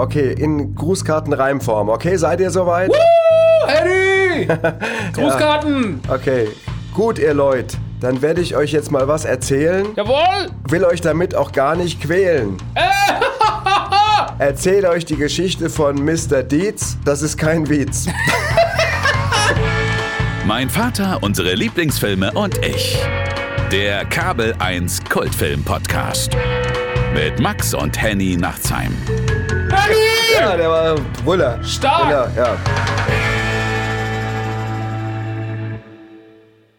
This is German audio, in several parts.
Okay, in Grußkartenreimform. Okay, seid ihr soweit? Woo, Harry! Grußkarten! Ja. Okay, gut, ihr Leute. Dann werde ich euch jetzt mal was erzählen. Jawohl! Will euch damit auch gar nicht quälen. Erzähle euch die Geschichte von Mr. Dietz. Das ist kein Witz. mein Vater, unsere Lieblingsfilme und ich. Der Kabel 1 Kultfilm Podcast. Mit Max und Henny Nachtsheim. Ja, der war Brüller. Stark! Brüller, ja.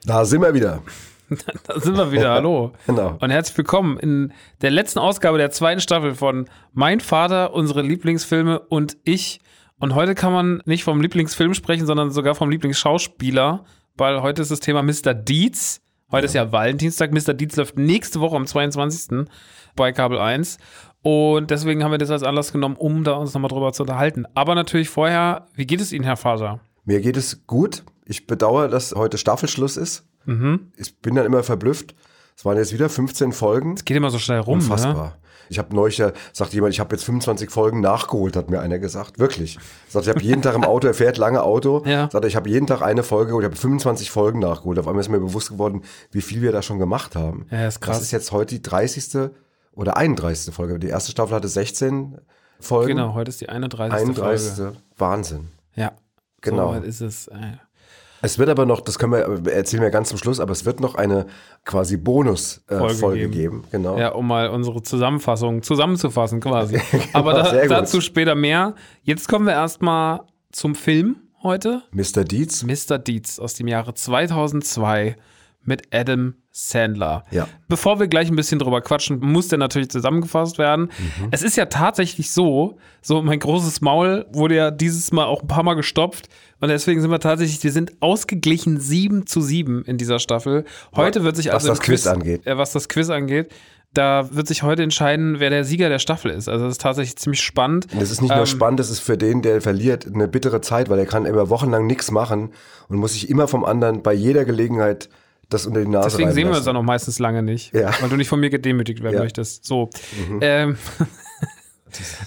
Da sind wir wieder. da sind wir wieder, hallo. Genau. Und herzlich willkommen in der letzten Ausgabe der zweiten Staffel von Mein Vater, unsere Lieblingsfilme und ich. Und heute kann man nicht vom Lieblingsfilm sprechen, sondern sogar vom Lieblingsschauspieler, weil heute ist das Thema Mr. Dietz. Heute ja. ist ja Valentinstag. Mr. Dietz läuft nächste Woche am 22. bei Kabel 1. Und deswegen haben wir das als Anlass genommen, um da uns nochmal drüber zu unterhalten. Aber natürlich vorher, wie geht es Ihnen, Herr Vater? Mir geht es gut. Ich bedauere, dass heute Staffelschluss ist. Mhm. Ich bin dann immer verblüfft. Es waren jetzt wieder 15 Folgen. Es geht immer so schnell rum. Unfassbar. Ne? Ich habe neulich, ja, sagt jemand, ich habe jetzt 25 Folgen nachgeholt, hat mir einer gesagt. Wirklich. Sagt, ich habe jeden Tag im Auto, er fährt lange Auto. Ja. Sagt, ich habe jeden Tag eine Folge und ich habe 25 Folgen nachgeholt. Auf einmal ist mir bewusst geworden, wie viel wir da schon gemacht haben. Ja, ist krass. Das ist jetzt heute die 30. oder 31. Folge. Die erste Staffel hatte 16 Folgen. Genau, heute ist die 31. 31. Folge. Wahnsinn. Ja. Genau. So ist es. Ey. Es wird aber noch, das können wir erzählen wir ganz zum Schluss, aber es wird noch eine quasi Bonus-Folge äh, geben. geben. Genau. Ja, um mal unsere Zusammenfassung zusammenzufassen quasi. genau, aber da, dazu später mehr. Jetzt kommen wir erstmal zum Film heute. Mr. Dietz. Mr. Dietz aus dem Jahre 2002 mit Adam Sandler. Ja. Bevor wir gleich ein bisschen drüber quatschen, muss der natürlich zusammengefasst werden. Mhm. Es ist ja tatsächlich so, so mein großes Maul wurde ja dieses Mal auch ein paar Mal gestopft und deswegen sind wir tatsächlich, wir sind ausgeglichen 7 zu 7 in dieser Staffel. Heute wird sich also was das Quiz, Quiz angeht. Äh, was das Quiz angeht, da wird sich heute entscheiden, wer der Sieger der Staffel ist. Also das ist tatsächlich ziemlich spannend. Das ist nicht ähm, nur spannend, das ist für den, der verliert, eine bittere Zeit, weil er kann immer wochenlang nichts machen und muss sich immer vom anderen bei jeder Gelegenheit das unter die Nase Deswegen sehen wir uns dann auch meistens lange nicht, ja. weil du nicht von mir gedemütigt werden ja. möchtest. So. Mhm. Ähm,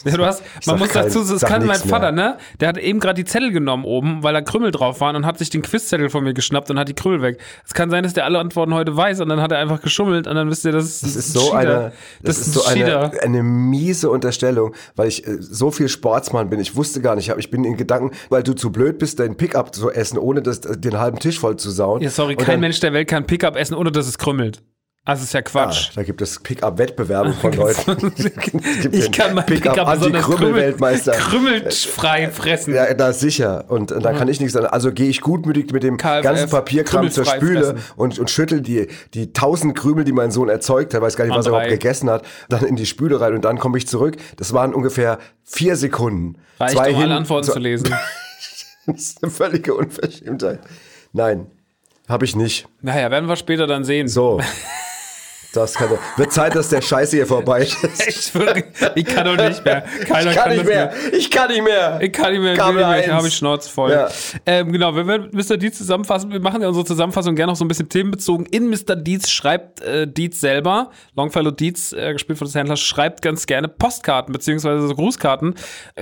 ja, du hast, man muss kein, dazu, das kann mein Vater, mehr. ne? Der hat eben gerade die Zettel genommen oben, weil da Krümmel drauf waren und hat sich den Quizzettel von mir geschnappt und hat die Krümmel weg. Es kann sein, dass der alle Antworten heute weiß und dann hat er einfach geschummelt und dann wisst ihr, das ist, das ist so eine, das, das ist, so eine, eine miese Unterstellung, weil ich äh, so viel Sportsmann bin. Ich wusste gar nicht, ich bin in Gedanken, weil du zu blöd bist, dein Pickup zu essen, ohne das, den halben Tisch voll zu sauen. Ja, sorry, kein dann, Mensch der Welt kann Pickup essen, ohne dass es krümmelt. Also ist ja Quatsch. Ja, da gibt es Pickup-Wettbewerbe von Leuten. ich kann mein Pickup, Pickup Anti-Krümmel-Weltmeister. Krümmelfrei fressen. Ja, da sicher. Und da kann ich nichts sagen. Also gehe ich gutmütig mit dem KFF, ganzen Papierkram zur Spüle und, und schüttel die, die tausend Krümel, die mein Sohn erzeugt hat, weiß gar nicht, was er überhaupt gegessen hat, dann in die Spüle rein und dann komme ich zurück. Das waren ungefähr vier Sekunden. Reicht, Zwei um hin, alle Antworten so, zu lesen. das ist eine völlige Unverschämtheit. Nein, habe ich nicht. Naja, werden wir später dann sehen. So. Das kann, wird Zeit, dass der Scheiße hier vorbei ist. Ich, ich kann doch nicht mehr. Keiner ich kann, kann nicht mehr. mehr. Ich kann nicht mehr. Ich kann nicht mehr. Kabel ich, mehr. ich habe ich Schnauze voll. Ja. Ähm, genau, wenn wir Mr. Dietz zusammenfassen, wir machen ja unsere Zusammenfassung gerne noch so ein bisschen themenbezogen. In Mr. Dietz schreibt äh, Dietz selber, Longfellow Dietz, äh, gespielt von des Händlers, schreibt ganz gerne Postkarten beziehungsweise so Grußkarten,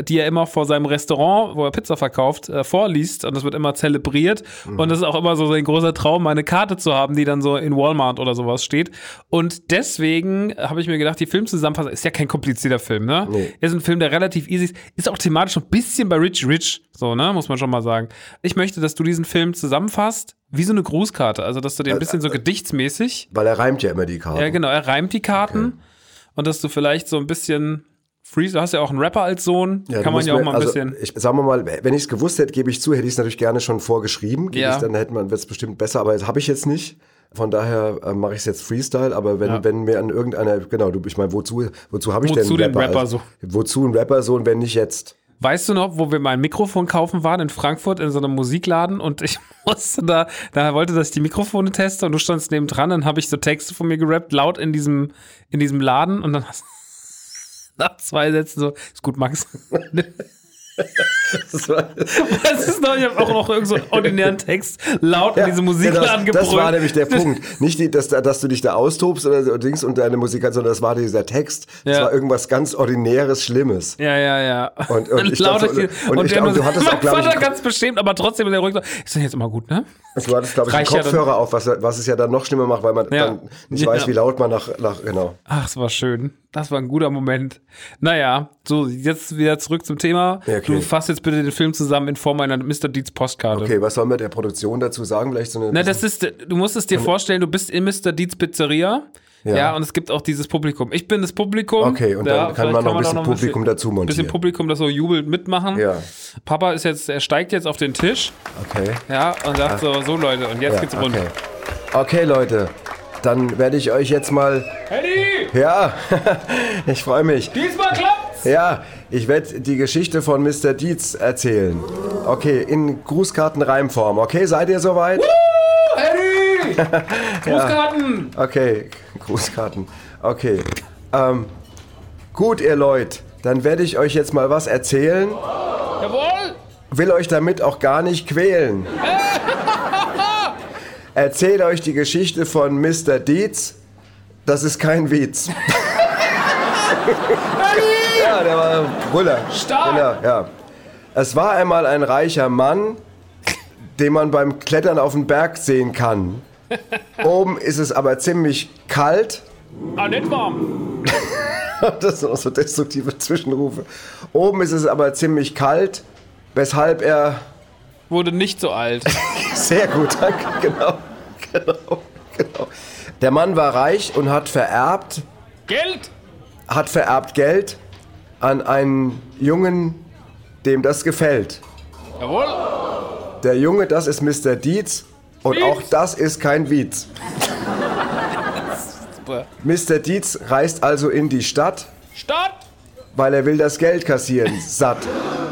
die er immer vor seinem Restaurant, wo er Pizza verkauft, äh, vorliest und das wird immer zelebriert. Mhm. Und das ist auch immer so sein großer Traum, eine Karte zu haben, die dann so in Walmart oder sowas steht. Und und deswegen habe ich mir gedacht, die Filmzusammenfassung ist ja kein komplizierter Film, ne? Nee. Ist ein Film, der relativ easy ist. Ist auch thematisch ein bisschen bei Rich Rich, so, ne? Muss man schon mal sagen. Ich möchte, dass du diesen Film zusammenfasst, wie so eine Grußkarte. Also, dass du den ein bisschen so gedichtsmäßig. Weil er reimt ja immer die Karten. Ja, genau, er reimt die Karten. Okay. Und dass du vielleicht so ein bisschen Freeze, du hast ja auch einen Rapper als Sohn, ja, kann man ja auch mal ein also, bisschen. Ich sagen wir mal, wenn ich es gewusst hätte, gebe ich zu, hätte ich es natürlich gerne schon vorgeschrieben. Ja. Ich, dann hätte man, es bestimmt besser, aber das habe ich jetzt nicht. Von daher äh, mache ich es jetzt Freestyle, aber wenn, ja. wenn mir an irgendeiner, genau, du, ich meine, wozu, wozu habe ich wozu denn einen Rapper? Den Rapper so? Wozu ein Rapper so und wenn nicht jetzt? Weißt du noch, wo wir mein Mikrofon kaufen waren in Frankfurt in so einem Musikladen und ich musste da, da wollte, dass ich die Mikrofone teste und du standst neben dran, dann habe ich so Texte von mir gerappt, laut in diesem, in diesem Laden und dann hast nach zwei Sätzen so, ist gut, Max. das, war, das ist noch, ich habe auch noch irgendeinen so ordinären Text laut ja, in diese Musikladen ja, das, das war nämlich der Punkt. Nicht, die, dass, dass du dich da austobst oder Dings und deine Musik, sondern das war dieser Text. Das ja. war irgendwas ganz Ordinäres, Schlimmes. Ja, ja, ja. Und, und, ich glaub, und, und, ich, und du hattest auch, glaube ich... ganz beschämt, aber trotzdem der Rücken. Ist denn jetzt immer gut, ne? Du hattest, glaube ich, einen Kopfhörer ja auf, was, was es ja dann noch schlimmer macht, weil man dann nicht weiß, wie laut man nach, nach genau. Ach, es war schön. Das war ein guter Moment. Naja, so, jetzt wieder zurück zum Thema. Ja, okay. Du fasst jetzt bitte den Film zusammen in Form einer Mr. Deeds Postkarte. Okay, was sollen wir der Produktion dazu sagen? Vielleicht so eine. Na, das ist, du musst es dir vorstellen, du bist in Mr. Deeds Pizzeria. Ja. ja. und es gibt auch dieses Publikum. Ich bin das Publikum. Okay, und ja, dann kann man noch ein bisschen noch Publikum dazu montieren. Ein bisschen Publikum, das so jubelt mitmachen. Ja. Papa ist jetzt, er steigt jetzt auf den Tisch. Okay. Ja, und sagt so, so Leute, und jetzt ja, geht's rund. Okay. okay, Leute, dann werde ich euch jetzt mal. Eddie! Ja, ich freue mich. Diesmal klappt's! Ja, ich werde die Geschichte von Mr. Dietz erzählen. Okay, in Grußkartenreimform. Okay, seid ihr soweit? Woo! Grußkarten! Ja. Okay, Grußkarten. Okay. Ähm, gut, ihr Leute, dann werde ich euch jetzt mal was erzählen. Jawohl! Will euch damit auch gar nicht quälen. erzähle euch die Geschichte von Mr. Dietz. Das ist kein Witz. ja, der war Brüller. Stark. Genau, ja. Es war einmal ein reicher Mann, den man beim Klettern auf den Berg sehen kann. Oben ist es aber ziemlich kalt. Ah, nicht warm. das sind auch so destruktive Zwischenrufe. Oben ist es aber ziemlich kalt, weshalb er wurde nicht so alt. Sehr gut, danke, genau. genau, genau. Der Mann war reich und hat vererbt. Geld? Hat vererbt Geld an einen Jungen, dem das gefällt. Jawohl. Der Junge, das ist Mr. Dietz und Dietz. auch das ist kein Witz. Mr. Dietz reist also in die Stadt. Stadt? Weil er will das Geld kassieren. Satt.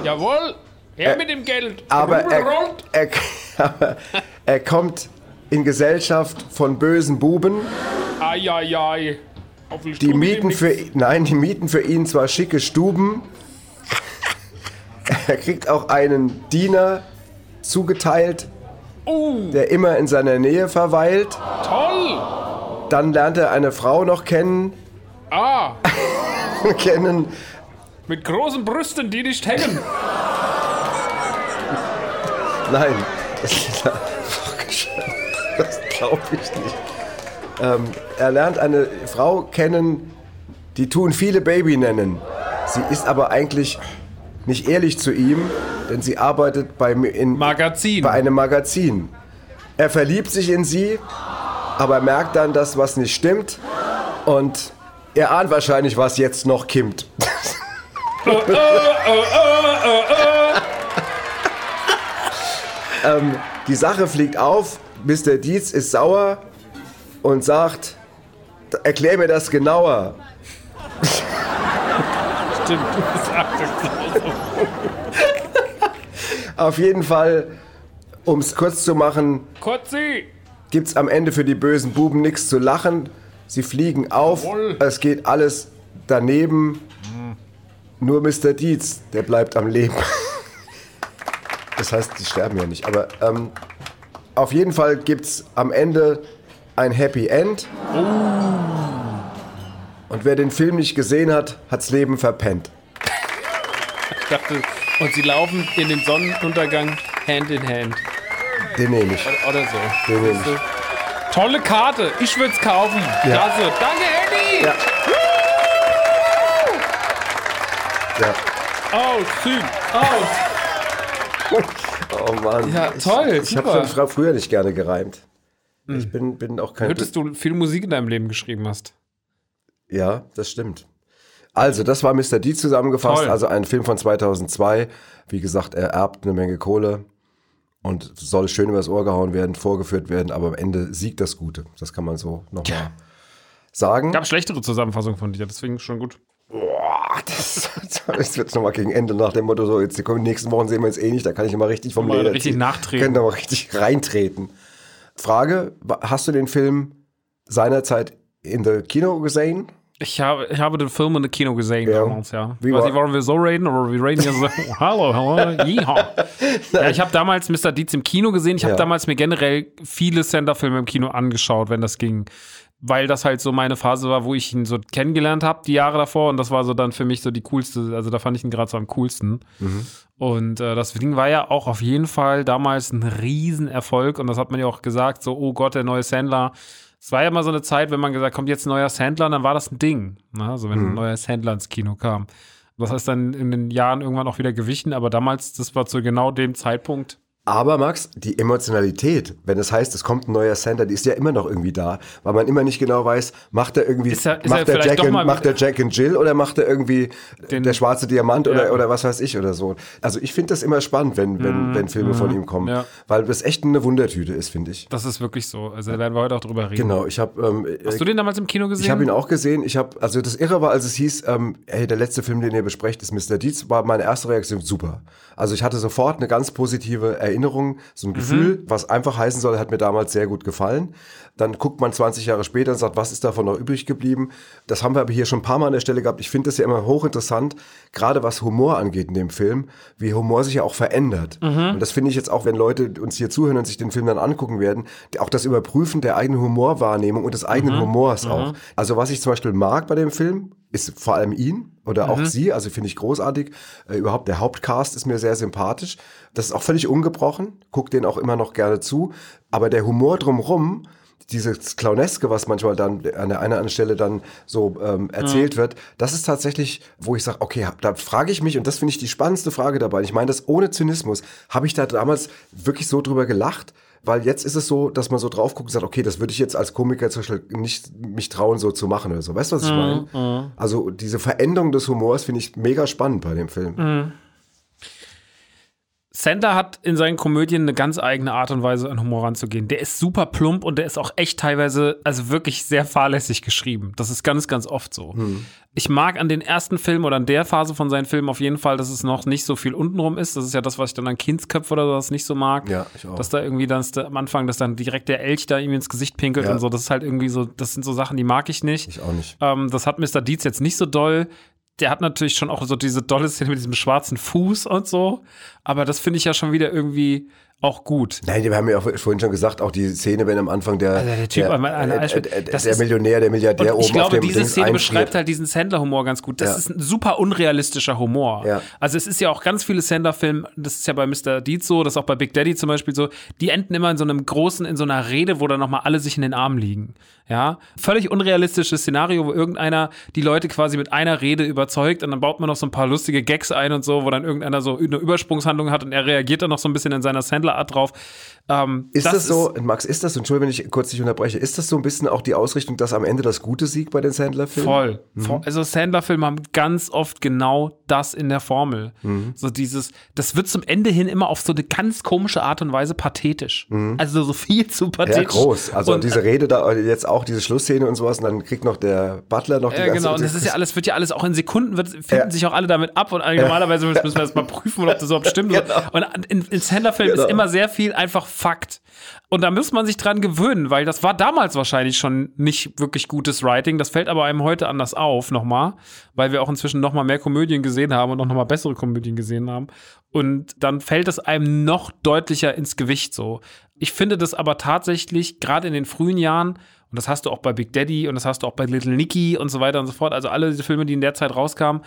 Jawohl. Her mit dem Geld. Aber er, er, aber er kommt in Gesellschaft von bösen Buben. Eieiei. Die mieten für nein, die mieten für ihn zwar schicke Stuben. er kriegt auch einen Diener zugeteilt, uh. der immer in seiner Nähe verweilt. Toll. Dann lernt er eine Frau noch kennen. Ah. kennen. Mit großen Brüsten, die nicht hängen. Nein. Das glaube ich nicht. Ähm, er lernt eine Frau kennen, die tun viele Baby nennen. Sie ist aber eigentlich nicht ehrlich zu ihm, denn sie arbeitet bei, in, Magazin. bei einem Magazin. Er verliebt sich in sie, aber merkt dann, dass was nicht stimmt und er ahnt wahrscheinlich, was jetzt noch kimmt. oh, oh, oh, ähm, die Sache fliegt auf, Mr. Dietz ist sauer und sagt, erklär mir das genauer. Stimmt, du sagst es genauso. Auf jeden Fall, um es kurz zu machen, gibt es am Ende für die bösen Buben nichts zu lachen. Sie fliegen auf, Jawohl. es geht alles daneben. Mhm. Nur Mr. Dietz, der bleibt am Leben. Das heißt, die sterben ja nicht. Aber ähm, auf jeden Fall gibt es am Ende ein Happy End. Oh. Und wer den Film nicht gesehen hat, hat's Leben verpennt. Ich dachte, und sie laufen in den Sonnenuntergang Hand in Hand. Den nehme ich. Oder, so. Den nehme ich. Tolle Karte. Ich würde es kaufen. Ja. Klasse. Danke, Eddie. Ja. Ja. Aus, Süd, aus. oh Mann. Ja, toll. Ich, ich habe früher nicht gerne gereimt. Hm. Ich bin, bin auch kein. Hörtest du viel Musik in deinem Leben geschrieben hast? Ja, das stimmt. Also, das war Mr. D zusammengefasst. Toll. Also ein Film von 2002. Wie gesagt, er erbt eine Menge Kohle und soll schön übers Ohr gehauen werden, vorgeführt werden, aber am Ende siegt das Gute. Das kann man so nochmal ja. sagen. Gab schlechtere Zusammenfassungen von dir, deswegen schon gut. Boah, das, das wird nochmal gegen Ende nach dem Motto so, jetzt die nächsten Wochen sehen wir uns eh nicht, da kann ich immer richtig vom Leder richtig ziehen. nachtreten. Können mal richtig reintreten. Frage, hast du den Film seinerzeit in der Kino gesehen? Ich habe, ich habe den Film in der Kino gesehen ja. damals, ja. Wie Weiß war? nicht, warum wir so reden, aber wir reden ja so, hallo, hallo, yeehaw. ja, ich habe damals Mr. Deeds im Kino gesehen. Ich habe ja. damals mir generell viele Sender-Filme im Kino angeschaut, wenn das ging. Weil das halt so meine Phase war, wo ich ihn so kennengelernt habe, die Jahre davor. Und das war so dann für mich so die coolste, also da fand ich ihn gerade so am coolsten. Mhm. Und äh, das Ding war ja auch auf jeden Fall damals ein Riesenerfolg. Und das hat man ja auch gesagt, so, oh Gott, der neue Sandler es war ja mal so eine Zeit, wenn man gesagt kommt jetzt ein neuer Sandler, dann war das ein Ding. Ne? Also wenn mhm. ein neuer Sandler ins Kino kam. Das heißt dann in den Jahren irgendwann auch wieder gewichen, aber damals, das war zu genau dem Zeitpunkt, aber Max, die Emotionalität, wenn es heißt, es kommt ein neuer Center, die ist ja immer noch irgendwie da, weil man immer nicht genau weiß, macht er irgendwie, er, macht, er Jack and, macht er Jack and Jill oder macht er irgendwie den, der schwarze Diamant oder, ja. oder was weiß ich oder so. Also ich finde das immer spannend, wenn, wenn, mm, wenn Filme mm, von ihm kommen, ja. weil das echt eine Wundertüte ist, finde ich. Das ist wirklich so. Also da werden wir heute auch drüber reden. Genau, ich habe. Ähm, Hast du den damals im Kino gesehen? Ich habe ihn auch gesehen. Ich habe, also das Irre war, als es hieß, ähm, hey, der letzte Film, den ihr besprecht, ist Mr. Deeds, war meine erste Reaktion super. Also ich hatte sofort eine ganz positive Erinnerung, so ein Gefühl, mhm. was einfach heißen soll, hat mir damals sehr gut gefallen. Dann guckt man 20 Jahre später und sagt, was ist davon noch übrig geblieben? Das haben wir aber hier schon ein paar Mal an der Stelle gehabt. Ich finde das ja immer hochinteressant, gerade was Humor angeht in dem Film, wie Humor sich ja auch verändert. Mhm. Und das finde ich jetzt auch, wenn Leute uns hier zuhören und sich den Film dann angucken werden, auch das Überprüfen der eigenen Humorwahrnehmung und des eigenen mhm. Humors mhm. auch. Also was ich zum Beispiel mag bei dem Film, ist vor allem ihn oder auch mhm. sie, also finde ich großartig. Äh, überhaupt der Hauptcast ist mir sehr sympathisch. Das ist auch völlig ungebrochen, guck den auch immer noch gerne zu. Aber der Humor drumrum, dieses Clowneske, was manchmal dann an der einen oder anderen Stelle dann so ähm, erzählt ja. wird, das ist tatsächlich, wo ich sage, okay, da frage ich mich, und das finde ich die spannendste Frage dabei, ich meine das ohne Zynismus, habe ich da damals wirklich so drüber gelacht? Weil jetzt ist es so, dass man so drauf guckt und sagt, okay, das würde ich jetzt als Komiker zum Beispiel nicht mich trauen, so zu machen oder so. Weißt du, was ich mhm, meine? Mhm. Also diese Veränderung des Humors finde ich mega spannend bei dem Film. Mhm. Sandler hat in seinen Komödien eine ganz eigene Art und Weise, an Humor ranzugehen. Der ist super plump und der ist auch echt teilweise, also wirklich sehr fahrlässig geschrieben. Das ist ganz, ganz oft so. Hm. Ich mag an den ersten Filmen oder an der Phase von seinen Filmen auf jeden Fall, dass es noch nicht so viel untenrum ist. Das ist ja das, was ich dann an Kindsköpfe oder sowas nicht so mag. Ja, ich auch. Dass da irgendwie dann am Anfang, dass dann direkt der Elch da irgendwie ins Gesicht pinkelt ja. und so. Das ist halt irgendwie so, das sind so Sachen, die mag ich nicht. Ich auch nicht. Ähm, das hat Mr. Deeds jetzt nicht so doll der hat natürlich schon auch so diese dolle Szene mit diesem schwarzen Fuß und so. Aber das finde ich ja schon wieder irgendwie auch gut. Nein, wir haben ja auch vorhin schon gesagt, auch die Szene, wenn am Anfang der, also der, typ, der, äh, äh, der Millionär, der Milliardär oben Ich glaube, diese Szene beschreibt halt diesen Sandler-Humor ganz gut. Das ja. ist ein super unrealistischer Humor. Ja. Also es ist ja auch ganz viele Sandler-Filme, das ist ja bei Mr. Deeds so, das ist auch bei Big Daddy zum Beispiel so, die enden immer in so einem großen, in so einer Rede, wo dann nochmal alle sich in den Armen liegen. Ja, völlig unrealistisches Szenario, wo irgendeiner die Leute quasi mit einer Rede überzeugt und dann baut man noch so ein paar lustige Gags ein und so, wo dann irgendeiner so eine Übersprungshandlung hat und er reagiert dann noch so ein bisschen in seiner Sandler-Art drauf. Ähm, ist das, das so, ist, Max, ist das, Entschuldigung, wenn ich kurz dich unterbreche, ist das so ein bisschen auch die Ausrichtung, dass am Ende das Gute siegt bei den Sandler-Filmen? Voll. Mhm. Also Sandler-Filme haben ganz oft genau das in der Formel. Mhm. So dieses, das wird zum Ende hin immer auf so eine ganz komische Art und Weise pathetisch. Mhm. Also so viel zu pathetisch. Ja, groß. Also und, diese Rede da, jetzt auch diese Schlussszene und sowas und dann kriegt noch der Butler noch die ja, ganze genau. Und das ist ja alles, wird ja alles auch in Sekunden, wird, finden ja. sich auch alle damit ab und normalerweise müssen wir das mal prüfen, ob das überhaupt stimmt. genau. Und in, in Sandler-Filmen genau. ist immer sehr viel einfach Fakt. Und da muss man sich dran gewöhnen, weil das war damals wahrscheinlich schon nicht wirklich gutes Writing. Das fällt aber einem heute anders auf, nochmal, weil wir auch inzwischen nochmal mehr Komödien gesehen haben und auch nochmal bessere Komödien gesehen haben. Und dann fällt es einem noch deutlicher ins Gewicht so. Ich finde das aber tatsächlich, gerade in den frühen Jahren, und das hast du auch bei Big Daddy und das hast du auch bei Little Nicky und so weiter und so fort, also alle diese Filme, die in der Zeit rauskamen,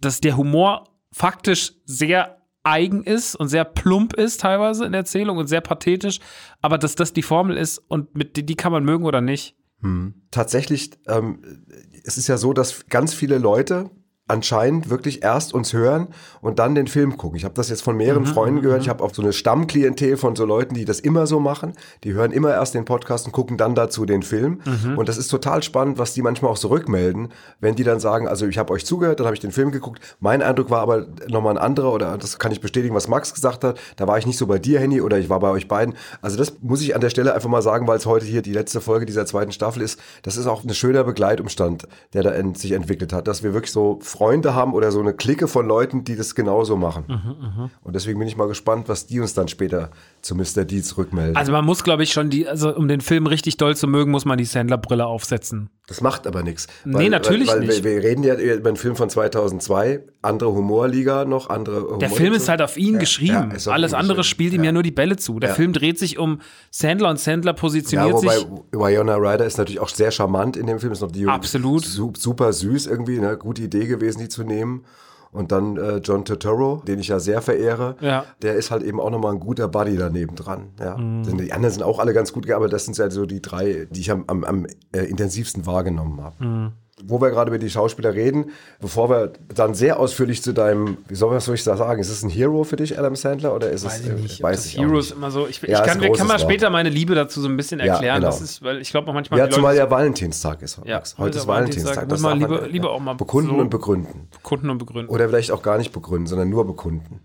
dass der Humor faktisch sehr eigen ist und sehr plump ist teilweise in der Erzählung und sehr pathetisch, aber dass das die Formel ist und mit die, die kann man mögen oder nicht. Hm. Tatsächlich, ähm, es ist ja so, dass ganz viele Leute anscheinend wirklich erst uns hören und dann den Film gucken. Ich habe das jetzt von mehreren mhm, Freunden gehört. Mhm. Ich habe auch so eine Stammklientel von so Leuten, die das immer so machen. Die hören immer erst den Podcast und gucken dann dazu den Film. Mhm. Und das ist total spannend, was die manchmal auch so rückmelden, wenn die dann sagen, also ich habe euch zugehört, dann habe ich den Film geguckt. Mein Eindruck war aber nochmal ein anderer oder das kann ich bestätigen, was Max gesagt hat. Da war ich nicht so bei dir, Henny, oder ich war bei euch beiden. Also das muss ich an der Stelle einfach mal sagen, weil es heute hier die letzte Folge dieser zweiten Staffel ist. Das ist auch ein schöner Begleitumstand, der da sich entwickelt hat, dass wir wirklich so Freunde haben oder so eine Clique von Leuten, die das genauso machen. Mhm, mh. Und deswegen bin ich mal gespannt, was die uns dann später zu Mr. Deeds rückmelden. Also man muss, glaube ich, schon die, also um den Film richtig doll zu mögen, muss man die Sandler-Brille aufsetzen. Das macht aber nichts. Nee, natürlich weil, weil nicht. Wir, wir, reden ja über einen Film von 2002, andere Humorliga noch, andere Humor Der Film ist halt auf ihn ja, geschrieben. Ja, Alles andere spielt ihm ja. nur die Bälle zu. Der Film dreht sich um Sandler und Sandler positioniert ja, wobei sich. Winona Ryder ist natürlich auch sehr charmant in dem Film. Ist noch die Absolut. super süß irgendwie, eine gute Idee gewesen, die zu nehmen. Und dann äh, John Turturro, den ich ja sehr verehre, ja. der ist halt eben auch nochmal ein guter Buddy daneben dran. Ja. Mhm. Die anderen sind auch alle ganz gut, aber das sind ja so die drei, die ich am, am, am äh, intensivsten wahrgenommen habe. Mhm wo wir gerade über die Schauspieler reden, bevor wir dann sehr ausführlich zu deinem, wie soll, was soll ich da sagen, ist es ein Hero für dich, Adam Sandler, oder ist weiß es, ich nicht, weiß ich Hero ist immer so, ich, ja, ich kann, kann mal später meine Liebe dazu so ein bisschen erklären, ja, genau. das ist, weil ich glaube manchmal Ja, zumal ja Valentinstag ist. Ja, heute ist Valentinstag. Das mal lieber, lieber auch mal bekunden so und begründen. Bekunden und begründen. Oder vielleicht auch gar nicht begründen, sondern nur bekunden.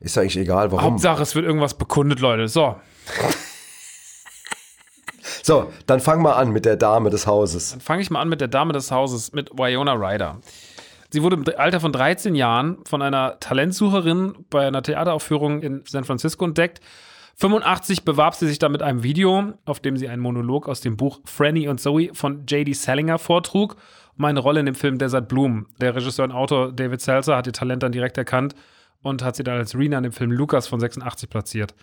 Ist eigentlich egal, warum. Hauptsache, es wird irgendwas bekundet, Leute. So. So, dann fang mal an mit der Dame des Hauses. Dann fange ich mal an mit der Dame des Hauses, mit Wyona Ryder. Sie wurde im Alter von 13 Jahren von einer Talentsucherin bei einer Theateraufführung in San Francisco entdeckt. 85 bewarb sie sich dann mit einem Video, auf dem sie einen Monolog aus dem Buch Franny und Zoe von J.D. Salinger vortrug, um eine Rolle in dem Film Desert Bloom. Der Regisseur und Autor David Seltzer hat ihr Talent dann direkt erkannt und hat sie dann als Rena in dem Film Lucas von 86 platziert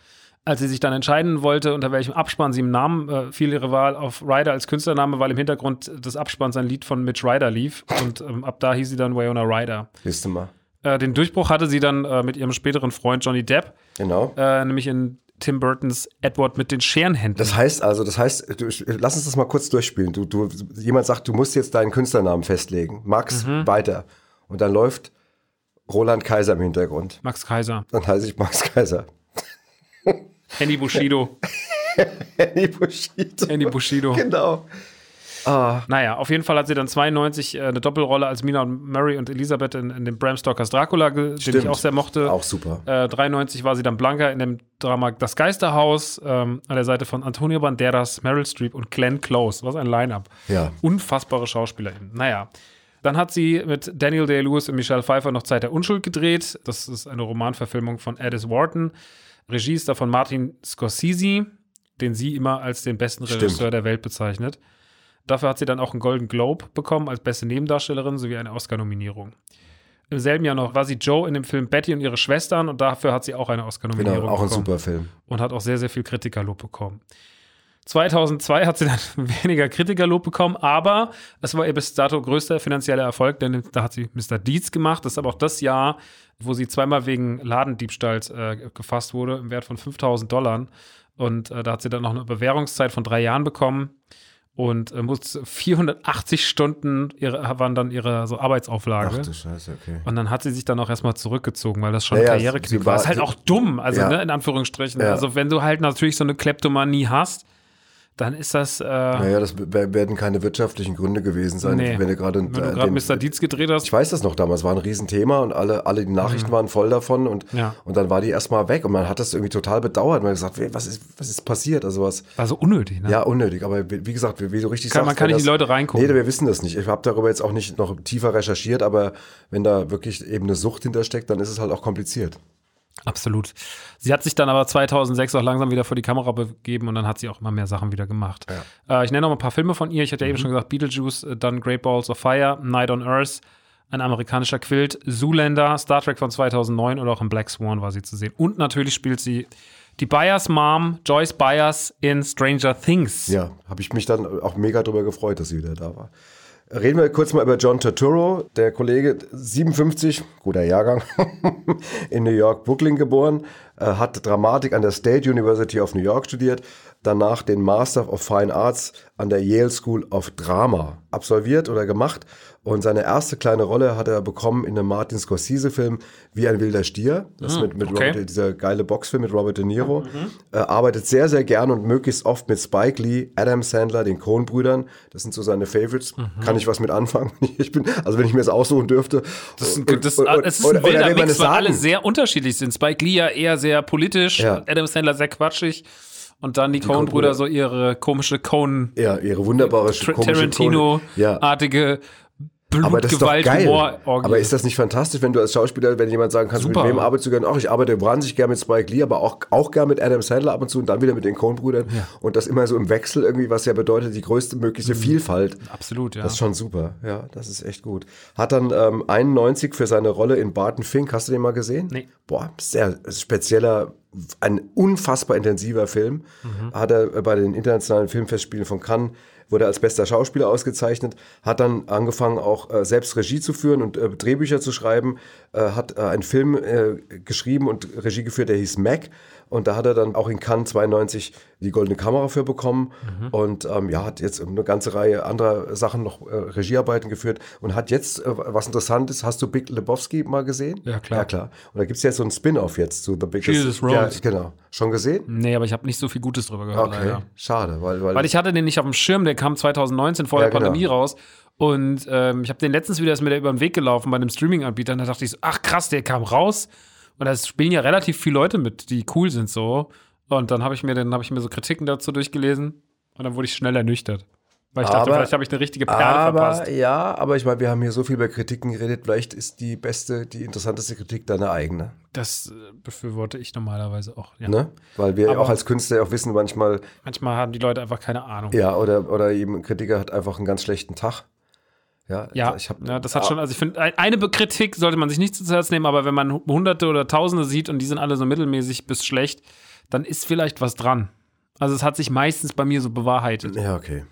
als sie sich dann entscheiden wollte, unter welchem Abspann sie im Namen äh, fiel ihre Wahl auf Ryder als Künstlername, weil im Hintergrund des Abspanns ein Lied von Mitch Ryder lief. Und ähm, ab da hieß sie dann Wyona Ryder. Siehst du mal. Äh, den Durchbruch hatte sie dann äh, mit ihrem späteren Freund Johnny Depp. Genau. Äh, nämlich in Tim Burtons Edward mit den Scherenhänden. Das heißt also, das heißt, du, lass uns das mal kurz durchspielen. Du, du, jemand sagt, du musst jetzt deinen Künstlernamen festlegen. Max, mhm. weiter. Und dann läuft Roland Kaiser im Hintergrund. Max Kaiser. Dann heiße ich Max Kaiser. Henny Bushido. Henny Bushido. Henny Bushido. Genau. Ah. Naja, auf jeden Fall hat sie dann 92 äh, eine Doppelrolle als Mina und Mary und Elisabeth in, in dem Bram Stokers Dracula, den ich auch sehr mochte. Auch super. Äh, 93 war sie dann Blanca in dem Drama Das Geisterhaus ähm, an der Seite von Antonio Banderas, Meryl Streep und Glenn Close. Was ein Line-Up. Ja. Unfassbare Schauspielerin. Naja. Dann hat sie mit Daniel Day-Lewis und Michelle Pfeiffer noch Zeit der Unschuld gedreht. Das ist eine Romanverfilmung von Addis Wharton. Regie ist davon Martin Scorsese, den sie immer als den besten Regisseur Stimmt. der Welt bezeichnet. Dafür hat sie dann auch einen Golden Globe bekommen als beste Nebendarstellerin sowie eine Oscar-Nominierung. Im selben Jahr noch war sie Joe in dem Film Betty und ihre Schwestern und dafür hat sie auch eine Oscar-Nominierung genau, auch bekommen. Auch ein super Film. Und hat auch sehr, sehr viel Kritikerlob bekommen. 2002 hat sie dann weniger Kritikerlob bekommen, aber es war ihr bis dato größter finanzieller Erfolg, denn da hat sie Mr. Deeds gemacht. Das ist aber auch das Jahr, wo sie zweimal wegen Ladendiebstahls äh, gefasst wurde, im Wert von 5000 Dollar. Und äh, da hat sie dann noch eine Bewährungszeit von drei Jahren bekommen und äh, muss 480 Stunden ihre, waren dann ihre so Arbeitsauflage. Ach du Scheiße, okay. Und dann hat sie sich dann auch erstmal zurückgezogen, weil das schon ja, Karriereknick war. war. Das ist halt auch dumm, also ja. ne, in Anführungsstrichen. Ja. Also wenn du halt natürlich so eine Kleptomanie hast, dann ist das. Äh, naja, das werden keine wirtschaftlichen Gründe gewesen sein, nee. wenn du gerade äh, Mr. Dietz gedreht hast. Ich weiß das noch damals, war ein Riesenthema und alle, alle die Nachrichten mhm. waren voll davon und, ja. und dann war die erstmal weg und man hat das irgendwie total bedauert. Man hat gesagt, was ist, was ist passiert? Also was. War so unnötig, ne? Ja, unnötig, aber wie gesagt, wie, wie du richtig kann, sagst. Man kann nicht das, die Leute reingucken. Nee, wir wissen das nicht. Ich habe darüber jetzt auch nicht noch tiefer recherchiert, aber wenn da wirklich eben eine Sucht hintersteckt, dann ist es halt auch kompliziert. Absolut. Sie hat sich dann aber 2006 auch langsam wieder vor die Kamera begeben und dann hat sie auch immer mehr Sachen wieder gemacht. Ja. Äh, ich nenne noch mal ein paar Filme von ihr. Ich hatte ja mhm. eben schon gesagt, Beetlejuice, äh, dann Great Balls of Fire, Night on Earth, ein amerikanischer Quilt, Zoolander, Star Trek von 2009 oder auch in Black Swan war sie zu sehen. Und natürlich spielt sie die Byers Mom, Joyce Byers in Stranger Things. Ja, habe ich mich dann auch mega drüber gefreut, dass sie wieder da war. Reden wir kurz mal über John Turturro, der Kollege 57, guter Jahrgang, in New York, Brooklyn geboren, hat Dramatik an der State University of New York studiert, danach den Master of Fine Arts an der Yale School of Drama absolviert oder gemacht und seine erste kleine Rolle hat er bekommen in einem Martin Scorsese-Film Wie ein wilder Stier. Das mm, mit, mit okay. Robert, dieser geile Boxfilm mit Robert De Niro. Mhm. Er arbeitet sehr, sehr gern und möglichst oft mit Spike Lee, Adam Sandler, den Coen-Brüdern. Das sind so seine Favorites. Mhm. Kann ich was mit anfangen? Ich bin, also wenn ich mir das aussuchen dürfte. Das ist, das, und, das ist ein wilder Mix, weil alle sehr unterschiedlich sind. Spike Lee ja eher sehr politisch, ja. Adam Sandler sehr quatschig. Und dann die, die Coen-Brüder so ihre komische Coen. Ja, ihre wunderbare Tarantino-artige. Ja Blut, aber das Gewalt, ist doch geil. Humor, Orgie. Aber ist das nicht fantastisch, wenn du als Schauspieler, wenn jemand sagen kannst, Super. mit wem arbeitest du gerne? Ach, ich arbeite wahnsinnig gerne mit Spike Lee, aber auch, auch gerne mit Adam Sandler ab und zu und dann wieder mit den Coen-Brüdern. Und das immer so im Wechsel irgendwie, was ja bedeutet, die größte mögliche Vielfalt. Absolut, ja. Das ist schon super. Ja, das ist echt gut. Hat dann ähm, 91 für seine Rolle in Barton Fink, hast du den mal gesehen? Nee. Boah, sehr spezieller, ein unfassbar intensiver Film. Hat er bei den internationalen Filmfestspielen von Cannes wurde als bester Schauspieler ausgezeichnet, hat dann angefangen auch äh, selbst Regie zu führen und äh, Drehbücher zu schreiben, äh, hat äh, einen Film äh, geschrieben und Regie geführt, der hieß Mac und da hat er dann auch in Cannes 92 die Goldene Kamera für bekommen und ähm, ja, hat jetzt eine ganze Reihe anderer Sachen noch äh, Regiearbeiten geführt und hat jetzt, äh, was interessant ist, hast du Big Lebowski mal gesehen? Ja, klar. Ja, klar. Und da gibt es jetzt so ein Spin-off jetzt zu The Biggest. Jesus ja, genau. Schon gesehen? nee, aber ich habe nicht so viel Gutes drüber gehört, Okay, leider. schade, weil, weil, Weil ich hatte den nicht auf dem Schirm, der kam 2019 vor Ja, der genau. Pandemie raus. Und ähm, ich habe den letztens wieder ist mir der über den Weg gelaufen bei einem Streaming-Anbieter und da dachte ich so, ach krass, der kam raus. Und da spielen ja relativ viele Leute mit, die cool sind so. Und dann habe ich mir dann habe ich mir so Kritiken dazu durchgelesen und dann wurde ich schnell ernüchtert. Weil ich dachte, Aber- vielleicht habe ich eine richtige Perle aber verpasst. ja, aber ich meine, wir haben hier so viel über Kritiken geredet. Vielleicht ist die beste, die interessanteste Kritik deine eigene. Das äh, befürworte ich normalerweise auch. Ja. Ne? Weil wir Aber- auch als Künstler auch wissen manchmal, Manchmal haben die Leute einfach keine Ahnung. ja, oder, oder eben ein Kritiker hat einfach einen ganz schlechten Tag. Ja, Ja, ich habe ja, das hat schon, also ich finde, ein- eine Kritik sollte man sich nicht zu Herz nehmen, aber wenn man Hunderte oder Tausende sieht und die sind alle so mittelmäßig bis schlecht, dann ist vielleicht was dran. Also es hat sich meistens bei mir so bewahrheitet. Ja, okay.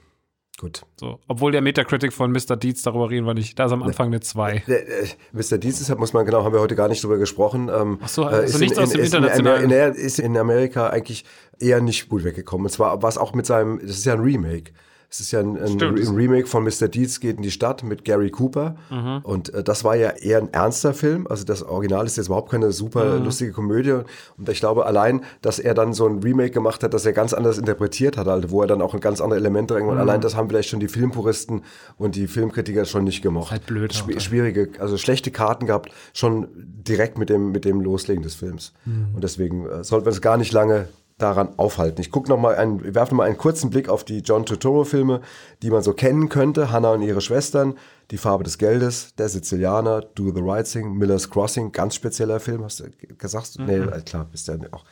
Gut. So. Obwohl der Metacritic von Mr. Dietz, darüber reden wir nicht, da ist am Anfang eine 2. Der, äh, Mr. Dienst ist, muss man genau, haben wir heute gar nicht drüber gesprochen. Ähm, Ach so, äh, also ist nichts aus dem ist Internationalen. In, in, in, ist in Amerika eigentlich eher nicht gut weggekommen. Und zwar war es auch mit seinem, das ist ja ein Remake. Es ist ja ein, ein, ein Remake von Mr. Deeds geht in die Stadt mit Gary Cooper. Mhm. Und äh, das war ja eher ein ernster Film. Also das Original ist jetzt überhaupt keine super Mhm. lustige Komödie. Und ich glaube allein, dass er dann so ein Remake gemacht hat, das er ganz anders interpretiert hat, halt, wo er dann auch ein ganz andere Elemente Mhm. reingebracht hat. Allein das haben vielleicht schon die Filmpuristen und die Filmkritiker schon nicht gemocht. Halt blöd auch, schwierige, also schlechte Karten gehabt, schon direkt mit dem, mit dem Loslegen des Films. Mhm. Und deswegen äh, sollten wir uns gar nicht lange daran aufhalten. Ich gucke noch mal einen, noch mal einen kurzen Blick auf die John Turturro-Filme, die man so kennen könnte. Hannah und ihre Schwestern, Die Farbe des Geldes, Der Sizilianer, Do the Right Thing, Miller's Crossing, ganz spezieller Film, hast du gesagt? Nee, äh, klar, bist ja auch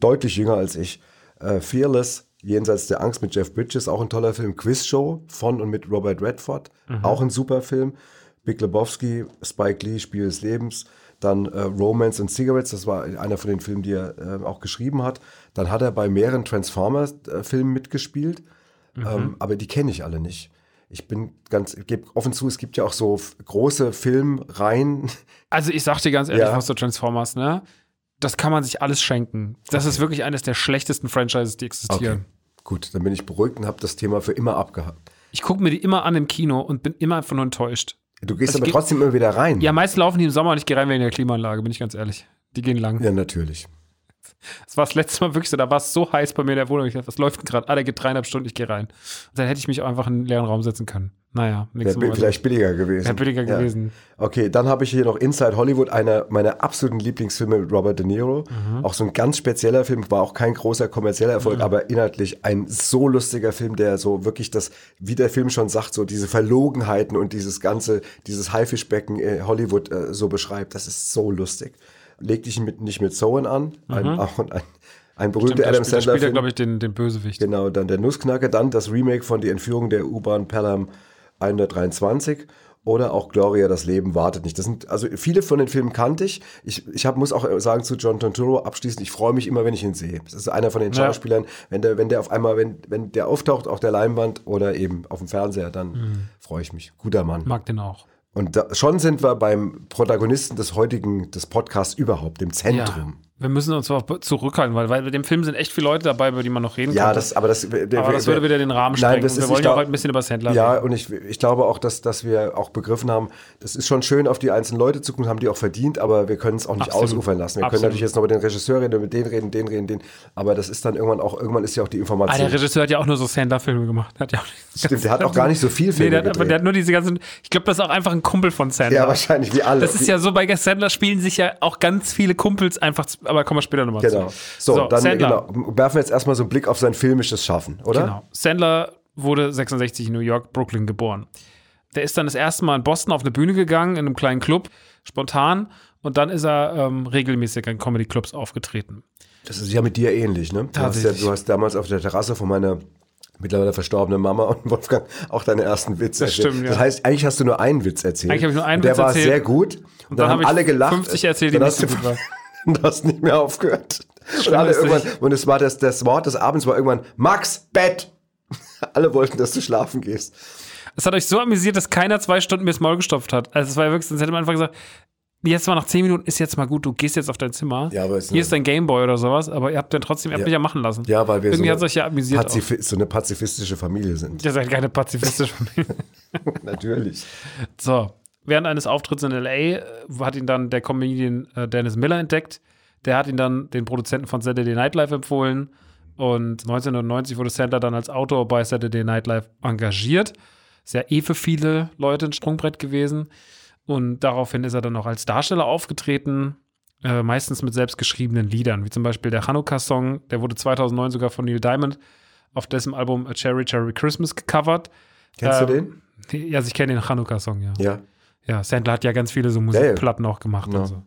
deutlich jünger als ich. Äh, Fearless, Jenseits der Angst mit Jeff Bridges, auch ein toller Film. Quiz Show von und mit Robert Redford, auch ein super Film. Big Lebowski, Spike Lee, Spiel des Lebens. Dann äh, Romance and Cigarettes, das war einer von den Filmen, die er äh, auch geschrieben hat. Dann hat er bei mehreren Transformers-Filmen mitgespielt, ähm, aber die kenne ich alle nicht. Ich bin ganz, ich gebe offen zu, es gibt ja auch so große Filmreihen. Also ich sag dir ganz ehrlich, Ja. was du Transformers, ne? Das kann man sich alles schenken. Das ist wirklich eines der schlechtesten Franchises, die existieren. Gut, dann bin ich beruhigt und habe das Thema für immer abgehakt. Ich gucke mir die immer an im Kino und bin immer nur enttäuscht. Du gehst Also aber trotzdem immer wieder rein. Ja, meist laufen die im Sommer und ich gehe rein wegen der Klimaanlage, bin ich ganz ehrlich. Die gehen lang. ja natürlich. Das war das letzte Mal wirklich so, da war es so heiß bei mir in der Wohnung. Ich dachte, was läuft denn gerade? Ah, der geht dreieinhalb Stunden, ich gehe rein. Und dann hätte ich mich auch einfach in einen leeren Raum setzen können. Naja, Wäre bi- Mal. vielleicht billiger gewesen. Wäre billiger Ja. gewesen. Okay, dann habe ich hier noch Inside Hollywood, einer meiner absoluten Lieblingsfilme mit Robert De Niro. Mhm. Auch so ein ganz spezieller Film, war auch kein großer kommerzieller Erfolg, aber inhaltlich ein so lustiger Film, der so wirklich das, wie der Film schon sagt, so diese Verlogenheiten und dieses ganze, dieses Haifischbecken Hollywood äh, so beschreibt. Das ist so lustig. Leg dich mit, nicht mit Soen an, ein, auch ein, ein berühmter Mhm. Stimmt, da Adam spielt, da spielt glaube ich, den, den Bösewicht. Genau, dann der Nussknacker, dann das Remake von Die Entführung der U-Bahn Pelham 123 oder auch Gloria, das Leben wartet nicht. Das sind, also viele von den Filmen kannte ich. Ich, ich hab, muss auch sagen zu John Turturro abschließend, ich freue mich immer, wenn ich ihn sehe. Das ist einer von den Ja. Schauspielern, wenn der, wenn der auf einmal, wenn, wenn der auftaucht auf der Leinwand oder eben auf dem Fernseher, dann Mhm. freue ich mich. Guter Mann. Mag den auch. Und da, schon sind wir beim Protagonisten des heutigen, des Podcasts überhaupt, dem Zentrum. Wir müssen uns auch zurückhalten, weil, weil bei dem Film sind echt viele Leute dabei, über die man noch reden Ja, kann. das, aber das, der, aber das würde wieder den Rahmen sprengen. das ist, wir wollen ja heute ein bisschen über Sandler Ja, reden. und ich, ich glaube auch, dass, dass wir auch begriffen haben, das ist schon schön, auf die einzelnen Leute zu gucken, haben die auch verdient, aber wir können es auch nicht Absolut. ausufern lassen. Wir Absolut. können natürlich jetzt noch mit den Regisseur reden, mit denen reden, den reden, den. Aber das ist dann irgendwann auch, irgendwann ist ja auch die Ah, Information. der Regisseur hat ja auch nur so Sandler-Filme gemacht. Hat ja Stimmt, der hat auch gar nicht so viel Nee, Filme der hat, gedreht. der hat nur diese ganzen. Ich glaube, das ist auch einfach ein Kumpel von Sandler. ja, wahrscheinlich, wie alle. Das ist ja so, bei Sandler spielen sich ja auch ganz viele Kumpels einfach, aber kommen wir später nochmal Genau. zu. So, dann Sandler. genau, werfen wir jetzt erstmal so einen Blick auf sein filmisches Schaffen, oder? Genau. Sandler wurde 66 in New York, Brooklyn geboren. Der ist dann das erste Mal in Boston auf eine Bühne gegangen, in einem kleinen Club, spontan. Und dann ist er ähm, regelmäßig in Comedy-Clubs aufgetreten. Das ist ja mit dir ähnlich, ne? Du hast, ja, du hast damals auf der Terrasse von meiner mittlerweile verstorbene Mama und Wolfgang auch deine ersten Witze das erzählt. Stimmt, ja. Das heißt, eigentlich hast du nur einen Witz erzählt. Eigentlich habe ich nur einen der Witz erzählt. Der war sehr gut. Und, und dann, dann haben alle gelacht. 50 erzählt, die nicht so gut waren. Und hast nicht mehr aufgehört. Und alle irgendwann, und es war das, das Wort des Abends war irgendwann Max, Bett. alle wollten, dass du schlafen gehst. Es hat euch so amüsiert, dass keiner zwei Stunden mir das Maul gestopft hat. Also es war ja wirklich, sonst hätte man einfach gesagt, jetzt mal nach zehn Minuten ist jetzt mal gut, du gehst jetzt auf dein Zimmer. Ja, aber ist Hier ist dein Gameboy oder sowas, aber ihr habt dann trotzdem, ihr habt ja. mich ja machen lassen. Ja, weil wir Irgendwie so, hat euch ja amüsiert. Pazif so eine pazifistische Familie sind. Ihr seid keine pazifistische Familie. Natürlich. So, während eines Auftritts in L.A. Äh, hat ihn dann der Comedian äh, Dennis Miller entdeckt. Der hat ihn dann den Produzenten von Saturday Night Live empfohlen. Und 1990 wurde Sandler dann als Autor bei Saturday Night Live engagiert. Ist ja eh für viele Leute ein Sprungbrett gewesen. Und daraufhin ist er dann auch als Darsteller aufgetreten, äh, meistens mit selbstgeschriebenen Liedern, wie zum Beispiel der Hanukkah-Song, der wurde 2009 sogar von Neil Diamond auf dessen Album A Cherry Cherry Christmas gecovert. Kennst ähm, du den? Ja, also ich kenne den Hanukkah-Song, ja. Ja. Ja, Sandler hat ja ganz viele so Musikplatten auch gemacht ja. und so.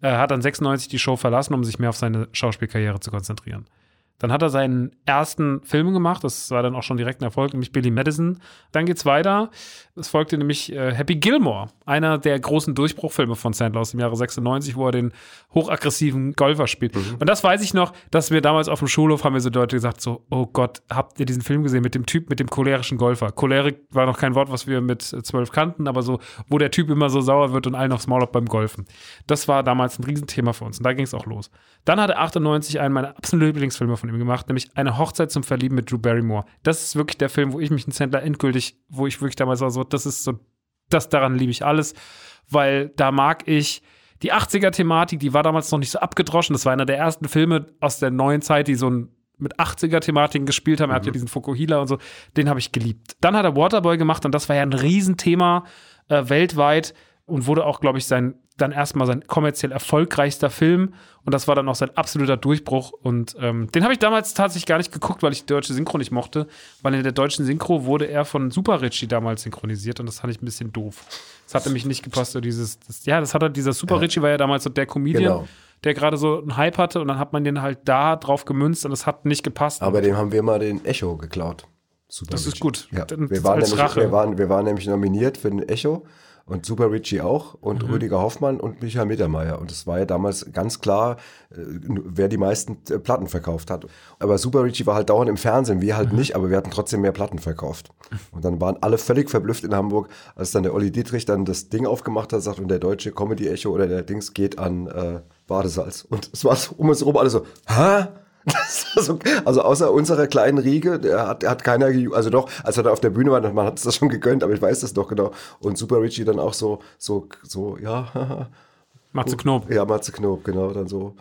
Er hat dann 96 die Show verlassen, um sich mehr auf seine Schauspielkarriere zu konzentrieren. Dann hat er seinen ersten Film gemacht, das war dann auch schon direkt ein Erfolg, nämlich Billy Madison. Dann geht's weiter. Es folgte nämlich äh, Happy Gilmore, einer der großen Durchbruchfilme von Sandler aus dem Jahre 96, wo er den hochaggressiven Golfer spielt. Mhm. Und das weiß ich noch, dass wir damals auf dem Schulhof haben wir so Leute gesagt, so, oh Gott, habt ihr diesen Film gesehen mit dem Typ, mit dem cholerischen Golfer? Cholerik war noch kein Wort, was wir mit zwölf kannten, aber so, wo der Typ immer so sauer wird und allen aufs Maul beim Golfen. Das war damals ein Riesenthema für uns und da ging es auch los. Dann hatte 98 einen meiner absoluten Lieblingsfilme von ihm gemacht, nämlich Eine Hochzeit zum Verlieben mit Drew Barrymore. Das ist wirklich der Film, wo ich mich in Sandler endgültig, wo ich wirklich damals war so, das ist so, das daran liebe ich alles, weil da mag ich die 80er-Thematik, die war damals noch nicht so abgedroschen. Das war einer der ersten Filme aus der neuen Zeit, die so ein mit 80er-Thematiken gespielt haben. Er mhm. hatte diesen Fukuhila und so. Den habe ich geliebt. Dann hat er Waterboy gemacht und das war ja ein Riesenthema äh, weltweit und wurde auch, glaube ich, sein dann erstmal sein kommerziell erfolgreichster Film und das war dann auch sein absoluter Durchbruch und ähm, den habe ich damals tatsächlich gar nicht geguckt, weil ich die deutsche Synchro nicht mochte, weil in der deutschen Synchro wurde er von Super Richie damals synchronisiert und das fand ich ein bisschen doof. Das hatte mich nicht gepasst, so dieses, das, ja, das hat er, dieser Super Richie war ja damals so der Comedian. Genau der gerade so einen Hype hatte und dann hat man den halt da drauf gemünzt und es hat nicht gepasst. Aber dem haben wir mal den Echo geklaut. Super das ist gut. Ja. Wir, waren nämlich, wir, waren, wir waren nämlich nominiert für den Echo und Super Richie auch und mhm. Rüdiger Hoffmann und Michael Mittermeier. Und es war ja damals ganz klar, äh, wer die meisten äh, Platten verkauft hat. Aber Super Richie war halt dauernd im Fernsehen, wir halt mhm. nicht, aber wir hatten trotzdem mehr Platten verkauft. Und dann waren alle völlig verblüfft in Hamburg, als dann der Olli Dietrich dann das Ding aufgemacht hat, sagt, und der deutsche Comedy-Echo oder der Dings geht an äh, Badesalz. Und es war so um uns herum alle so, hä? So, also außer unserer kleinen Riege, der hat, der hat keiner, also doch, als er da auf der Bühne war, man hat es das schon gegönnt, aber ich weiß das doch genau. Und Super Richie dann auch so, so, so, ja. Matze Knob. Ja, Matze Knob, genau, dann so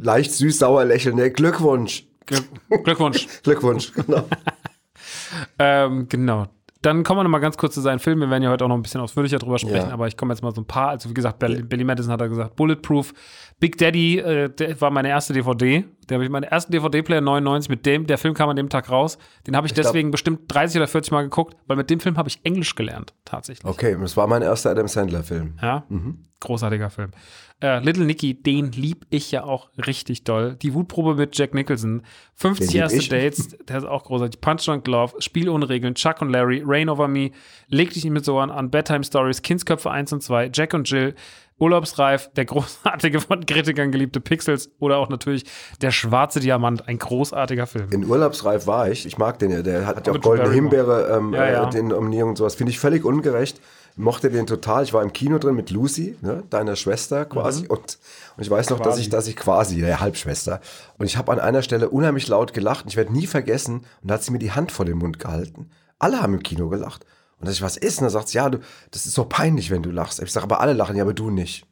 leicht süß-sauer lächeln. Nee, Glückwunsch. Glückwunsch. Glückwunsch, genau. ähm, genau. Dann kommen wir noch mal ganz kurz zu seinen Filmen. Wir werden ja heute auch noch ein bisschen ausführlicher drüber sprechen, ja. aber ich komme jetzt mal so ein paar. Also wie gesagt, Billy, Billy Madison hat er gesagt, Bulletproof. Big Daddy, äh, der war meine erste DVD. Der habe ich meinen ersten DVD-Player 99 mit dem, der Film kam an dem Tag raus. Den habe ich, ich, deswegen glaub, bestimmt 30 oder 40 Mal geguckt, weil mit dem Film habe ich Englisch gelernt, tatsächlich. Okay, das war mein erster Adam Sandler-Film. Ja, mhm. Großartiger Film. Äh, Little Nicky, den lieb ich ja auch richtig doll. Die Wutprobe mit Jack Nicholson. 50 erste ich. Dates, der ist auch großartig. Punch Drunk Love, Spiel ohne Regeln, Chuck und Larry, Rain Over Me, Leg dich nicht mit so an, an Bedtime Stories, Kindsköpfe 1 und 2, Jack und Jill, Urlaubsreif, der großartige von Kritikern geliebte Pixels oder auch natürlich der schwarze Diamant, ein großartiger Film. In Urlaubsreif war ich. Ich mag den ja. Der hat ja auch Goldene Himbeere, ähm, ja, ja. Äh, den Nominierung und sowas. Finde ich völlig ungerecht mochte den total. Ich war im Kino drin mit Lucy, ne, deiner Schwester quasi. Mhm. Und, und ich weiß noch, quasi. dass ich, dass ich quasi, der Halbschwester. Und ich habe an einer Stelle unheimlich laut gelacht. Und ich werde nie vergessen. Und da hat sie mir die Hand vor den Mund gehalten. Alle haben im Kino gelacht. Und dass ich, was ist? Und dann sagt sie, ja, du, das ist so peinlich, wenn du lachst. Ich sage, aber alle lachen, ja, aber du nicht.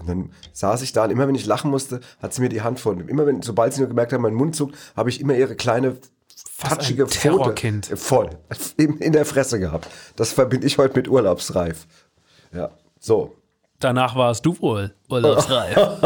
Und dann saß ich da und immer wenn ich lachen musste, hat sie mir die Hand vor. Immer wenn, sobald sie nur gemerkt hat, mein Mund zuckt, habe ich immer ihre kleine touchige Terrorkind. Pfote voll in, in der Fresse gehabt. Das verbinde ich heute mit Urlaubsreif. Ja, so. Danach warst du wohl urlaubsreif.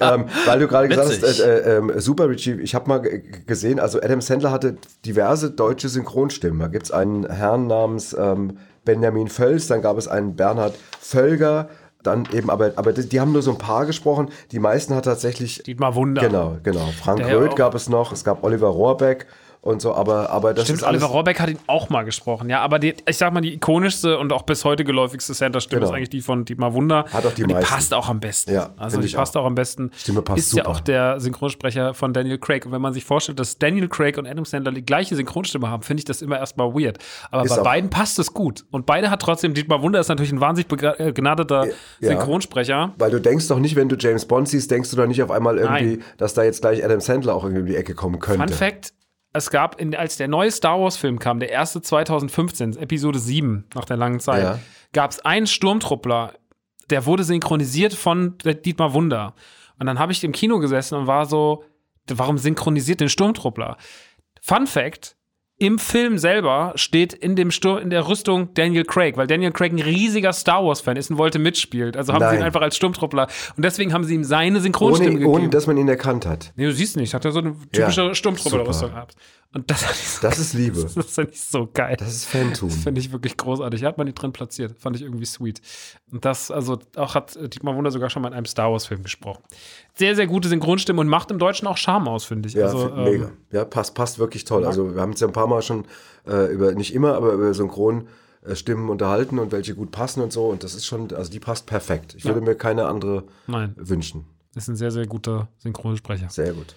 ähm, weil du gerade gesagt hast, äh, äh, Super Richie, ich habe mal gesehen, also Adam Sandler hatte diverse deutsche Synchronstimmen. Da gibt es einen Herrn namens ähm, Benjamin Völz, dann gab es einen Bernhard Völger, dann eben, aber, aber die, die, haben nur so ein paar gesprochen. Die meisten hat tatsächlich. Dietmar Wunder. Genau, genau. Frank Röth gab es noch, es gab Oliver Rohrbeck und so, aber, aber das Stimmt, ist Oliver Rohrbeck hat ihn auch mal gesprochen, ja, aber die, ich sag mal, die ikonischste und auch bis heute geläufigste Center-Stimme genau. ist eigentlich die von Dietmar Wunder. Hat auch die, die passt auch am besten. Ja, also die passt auch. auch. am besten. Stimme passt ist super. ja auch der Synchronsprecher von Daniel Craig. Und wenn man sich vorstellt, dass Daniel Craig und Adam Sandler die gleiche Synchronstimme haben, finde ich das immer erstmal weird. Aber ist bei beiden passt es gut. Und beide hat trotzdem, Dietmar Wunder ist natürlich ein wahnsinnig begnadeter ja, Synchronsprecher. Weil du denkst doch nicht, wenn du James Bond siehst, denkst du doch nicht auf einmal irgendwie, Nein. dass da jetzt gleich Adam Sandler auch irgendwie um die Ecke kommen könnte. Fun Fact, es gab, in, als der neue Star Wars-Film kam, der erste 2015, Episode 7, nach der langen Zeit, ja. gab es einen Sturmtruppler, der wurde synchronisiert von Dietmar Wunder. Und dann habe ich im Kino gesessen und war so, warum synchronisiert den Sturmtruppler? Fun Fact: im Film selber steht in, dem Stur in der Rüstung Daniel Craig, weil Daniel Craig ein riesiger Star Wars-Fan ist und wollte mitspielen. Also haben Nein. sie ihn einfach als Sturmtruppler. Und deswegen haben sie ihm seine Synchronstimme ohne, gegeben. Ohne, dass man ihn erkannt hat. Nee, du siehst nicht. Hat er so eine typische ja, Sturmtruppler-Rüstung gehabt. Und das, so das ist Liebe. Das, das finde ich so geil. Das ist Fantum. Das finde ich wirklich großartig. Hat man die drin platziert. Fand ich irgendwie sweet. Und das, also auch hat Dietmar Wunder sogar schon mal in einem Star Wars-Film gesprochen. Sehr, sehr gute Synchronstimme und macht im Deutschen auch Charme aus, finde ich. Ja, also, mega. Ähm, ja, passt, passt wirklich toll. Also wir haben es ja ein paar Mal schon äh, über, nicht immer, aber über Synchronstimmen unterhalten und welche gut passen und so. Und das ist schon, also die passt perfekt. Ich ja. würde mir keine andere Nein. wünschen. Ist ein sehr, sehr guter Synchronsprecher. Sehr gut.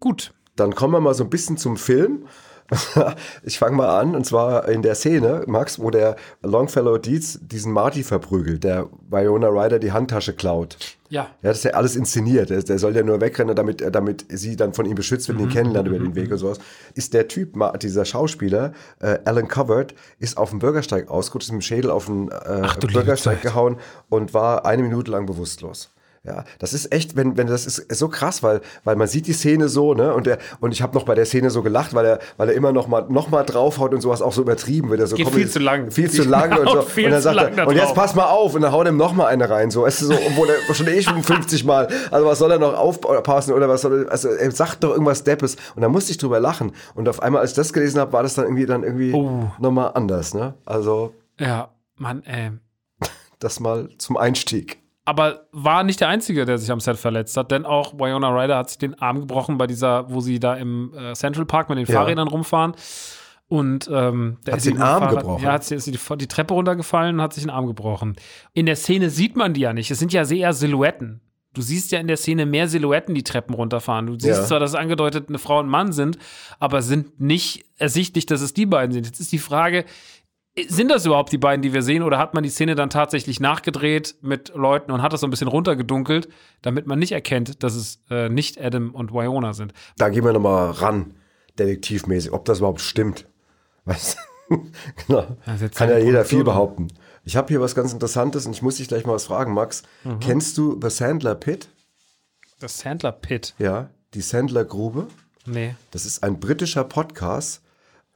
Gut. Dann kommen wir mal so ein bisschen zum Film. ich fange mal an, und zwar in der Szene, Max, wo der Longfellow Deeds diesen Marty verprügelt, der Viona Ryder die Handtasche klaut. Ja. Ja, das ist ja alles inszeniert. Der, der soll ja nur wegrennen, damit, damit sie dann von ihm beschützt wird, mhm. ihn kennenlernt über den Weg und sowas. Ist der Typ, dieser Schauspieler, äh, Alan Covert, ist auf dem Bürgersteig ausgerutscht, ist mit dem Schädel auf den äh, Ach, Bürgersteig gehauen und war eine Minute lang bewusstlos. Ja, das ist echt, wenn, wenn das ist, so krass, weil, weil man sieht die Szene so, ne? Und der, und ich habe noch bei der Szene so gelacht, weil er, weil er immer noch mal, noch mal draufhaut und sowas auch so übertrieben wird. Er so, Geht viel zu lang. Viel zu lang und so. und dann sagt er, und jetzt pass mal auf, und dann haut er ihm noch mal eine rein, so. Es ist so, obwohl er schon eh schon 50 Mal, also was soll er noch aufpassen oder was soll er, also er sagt doch irgendwas Deppes. Und da musste ich drüber lachen. Und auf einmal, als ich das gelesen habe, war das dann irgendwie dann irgendwie oh. noch mal anders, ne? Also. Ja, Mann, ey. Das mal zum Einstieg aber war nicht der Einzige, der sich am Set verletzt hat, denn auch Wyona Ryder hat sich den Arm gebrochen bei dieser, wo sie da im äh, Central Park mit den ja. Fahrrädern rumfahren. Und ähm, der hat sich den Arm Fahrrad, gebrochen. Ja, hat sie, ist die, die Treppe runtergefallen und hat sich den Arm gebrochen. In der Szene sieht man die ja nicht. Es sind ja sehr Silhouetten. Du siehst ja in der Szene mehr Silhouetten, die Treppen runterfahren. Du siehst ja. zwar, dass angedeutet eine Frau und Mann sind, aber sind nicht ersichtlich, dass es die beiden sind. Jetzt ist die Frage, sind das überhaupt die beiden, die wir sehen, oder hat man die Szene dann tatsächlich nachgedreht mit Leuten und hat das so ein bisschen runtergedunkelt, damit man nicht erkennt, dass es äh, nicht Adam und Wyona sind? Da gehen wir nochmal ran, detektivmäßig, ob das überhaupt stimmt. Weißt genau. Kann ja jeder viel behaupten. Ich habe hier was ganz Interessantes und ich muss dich gleich mal was fragen, Max. Mhm. Kennst du The Sandler Pit? The Sandler Pit? Ja, die Sandler Grube. Nee. Das ist ein britischer Podcast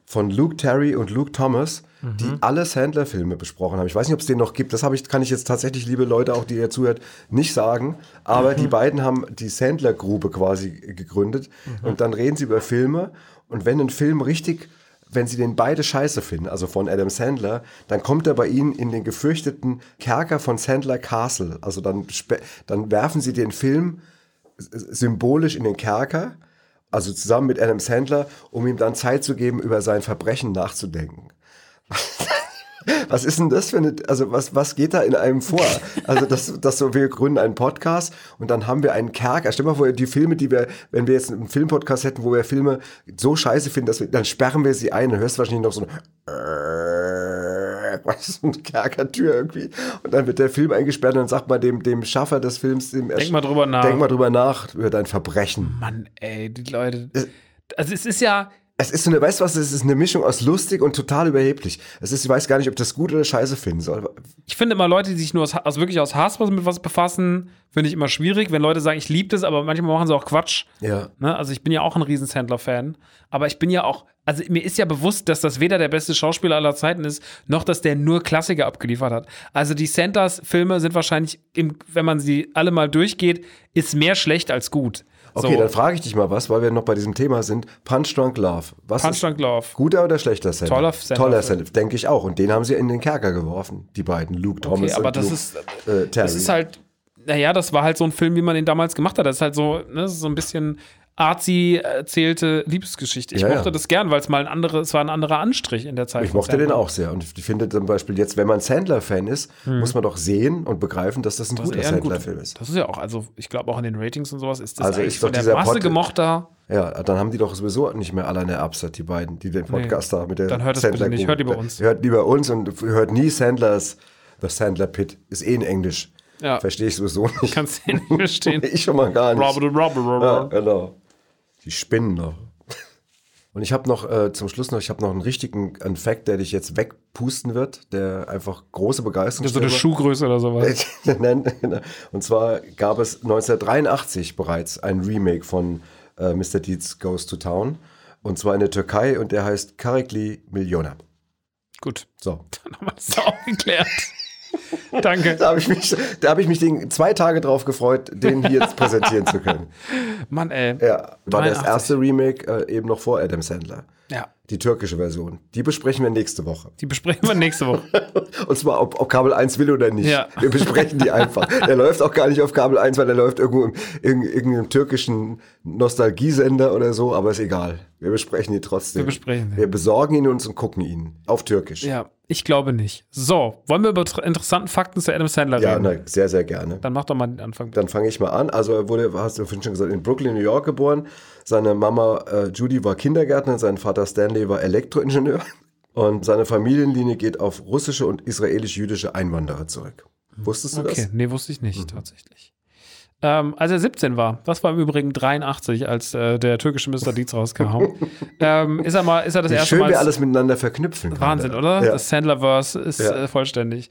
von Luke Terry und Luke Thomas, mhm. die alle Sandler-Filme besprochen haben. Ich weiß nicht, ob es den noch gibt. Das ich, kann ich jetzt tatsächlich, liebe Leute, auch die ihr zuhört, nicht sagen. Aber mhm. die beiden haben die Sandler-Grube quasi gegründet. Mhm. Und dann reden sie über Filme. Und wenn ein Film richtig wenn sie den beide scheiße finden, also von Adam Sandler, dann kommt er bei ihnen in den gefürchteten Kerker von Sandler Castle. Also dann, dann werfen sie den Film symbolisch in den Kerker also zusammen mit Adam Sandler, um ihm dann Zeit zu geben, über sein Verbrechen nachzudenken. Was ist denn das für eine, also was, was geht da in einem vor? Also, das, das so, wir gründen einen Podcast und dann haben wir einen Kerker. Stell mal vor, die Filme, die wir, wenn wir jetzt einen Filmpodcast hätten, wo wir Filme so scheiße finden, dass wir, dann sperren wir sie ein, dann hörst du wahrscheinlich noch so ein, ist eine Kerkertür irgendwie. Und dann wird der Film eingesperrt und dann sagt man dem, dem Schaffer des Films, dem Denk mal drüber nach. Denk mal drüber nach über dein Verbrechen. Mann, ey, die Leute. Also, es ist ja, Es ist so eine, weißt du was, es ist eine Mischung aus lustig und total überheblich. Es ist, ich weiß gar nicht, ob das gut oder scheiße finden soll. Ich finde immer Leute, die sich nur aus, also wirklich aus Hass mit was befassen, finde ich immer schwierig. Wenn Leute sagen, ich liebe das, aber manchmal machen sie auch Quatsch. Ja. Ne? Also ich bin ja auch ein riesen Sandler-Fan. Aber ich bin ja auch, also mir ist ja bewusst, dass das weder der beste Schauspieler aller Zeiten ist, noch dass der nur Klassiker abgeliefert hat. Also die Sanders-Filme sind wahrscheinlich, im, wenn man sie alle mal durchgeht, ist mehr schlecht als gut. Okay, so. dann frage ich dich mal was, weil wir noch bei diesem Thema sind. Punch Drunk Love. Was Punch Drunk Love. Guter oder schlechter Sender? Toller Sender. Toller Sender, denke ich auch. Und den haben sie in den Kerker geworfen, die beiden, Luke Thomas okay, aber und das Luke, ist, äh, Terry. Das ist halt, naja, das war halt so ein Film, wie man ihn damals gemacht hat. Das ist halt so, ne, so ein bisschen arzi erzählte Liebesgeschichte. Ich ja, mochte ja. das gern, weil es mal ein anderes, es war ein anderer Anstrich in der Zeit. Ich mochte Sandler. den auch sehr. Und ich finde zum Beispiel jetzt, wenn man Sandler-Fan ist, hm. muss man doch sehen und begreifen, dass das ein das guter Sandler-Film ist. Das ist ja auch, also ich glaube auch in den Ratings und sowas ist das also ist von der Masse Pod gemochter. Ja, dann haben die doch sowieso nicht mehr alleine Absat, die beiden, die den Podcast nee, da mit der Dann hört es bitte nicht, hört lieber uns. Hört lieber uns und hört nie Sandlers, The Sandler Pit. Ist eh in Englisch. Ja. Verstehe ich sowieso nicht. Kannst du nicht verstehen. ich schon mal gar nicht. Robert, Robert, Robert. Ja, genau. Die spinnen noch. Und ich habe noch äh, zum Schluss noch, ich habe noch einen richtigen einen Fact, der dich jetzt wegpusten wird, der einfach große Begeisterung So eine Schuhgröße oder sowas. Genau. Und zwar gab es 1983 bereits ein Remake von äh, Mr. Deeds Goes to Town. Und zwar in der Türkei und der heißt Karikli Miljona. Gut. So. Dann haben wir das auch geklärt. Danke. Da habe ich mich, da habe ich mich den, zwei Tage drauf gefreut, den hier jetzt präsentieren zu können. Mann, ey. Ja, war 83. das erste Remake äh, eben noch vor Adam Sandler. Ja. Die türkische Version. Die besprechen wir nächste Woche. Die besprechen wir nächste Woche. Und zwar, ob, ob, Kabel 1 will oder nicht. Ja. Wir besprechen die einfach. der läuft auch gar nicht auf Kabel 1, weil der läuft irgendwo im in, irgendeinem türkischen Nostalgiesender oder so, aber ist egal. Wir besprechen ihn trotzdem. Wir besprechen ihn. Wir besorgen ihn uns und gucken ihn. Auf Türkisch. Ja, ich glaube nicht. So, wollen wir über interessanten Fakten zu Adam Sandler ja, reden? Ja, sehr, sehr gerne. Dann mach doch mal den Anfang. Dann fange ich mal an. Also er wurde, hast du vorhin schon gesagt, in Brooklyn, New York geboren. Seine Mama äh, Judy war Kindergärtnerin, sein Vater Stanley war Elektroingenieur. Und seine Familienlinie geht auf russische und israelisch-jüdische Einwanderer zurück. Wusstest du okay. das? Okay, nee, wusste ich nicht, mhm. tatsächlich. Ähm, als er 17 war, das war im Übrigen 83, als äh, der türkische Mr. Deeds rauskam, ähm, ist er mal, ist er das Wie erste schön Mal. wir alles miteinander verknüpfen. Wahnsinn, gerade. oder? Ja. Das Sandlerverse ist Ja. äh, vollständig.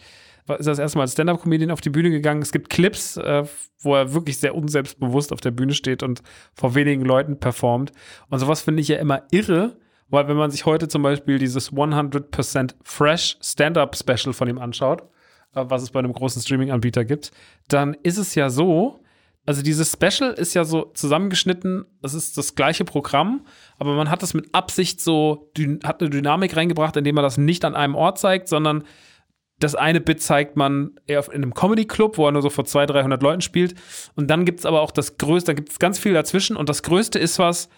Ist das erste Mal als Stand-Up-Comedian auf die Bühne gegangen. Es gibt Clips, äh, wo er wirklich sehr unselbstbewusst auf der Bühne steht und vor wenigen Leuten performt. Und sowas finde ich ja immer irre, weil wenn man sich heute zum Beispiel dieses 100% Fresh Stand-Up-Special von ihm anschaut, äh, was es bei einem großen Streaming-Anbieter gibt, dann ist es ja so, also dieses Special ist ja so zusammengeschnitten, es ist das gleiche Programm, aber man hat es mit Absicht so, hat eine Dynamik reingebracht, indem man das nicht an einem Ort zeigt, sondern das eine Bit zeigt man eher in einem Comedy-Club, wo er nur so vor 200, 300 Leuten spielt. Und dann gibt es aber auch das Größte, da gibt es ganz viel dazwischen. Und das Größte ist was,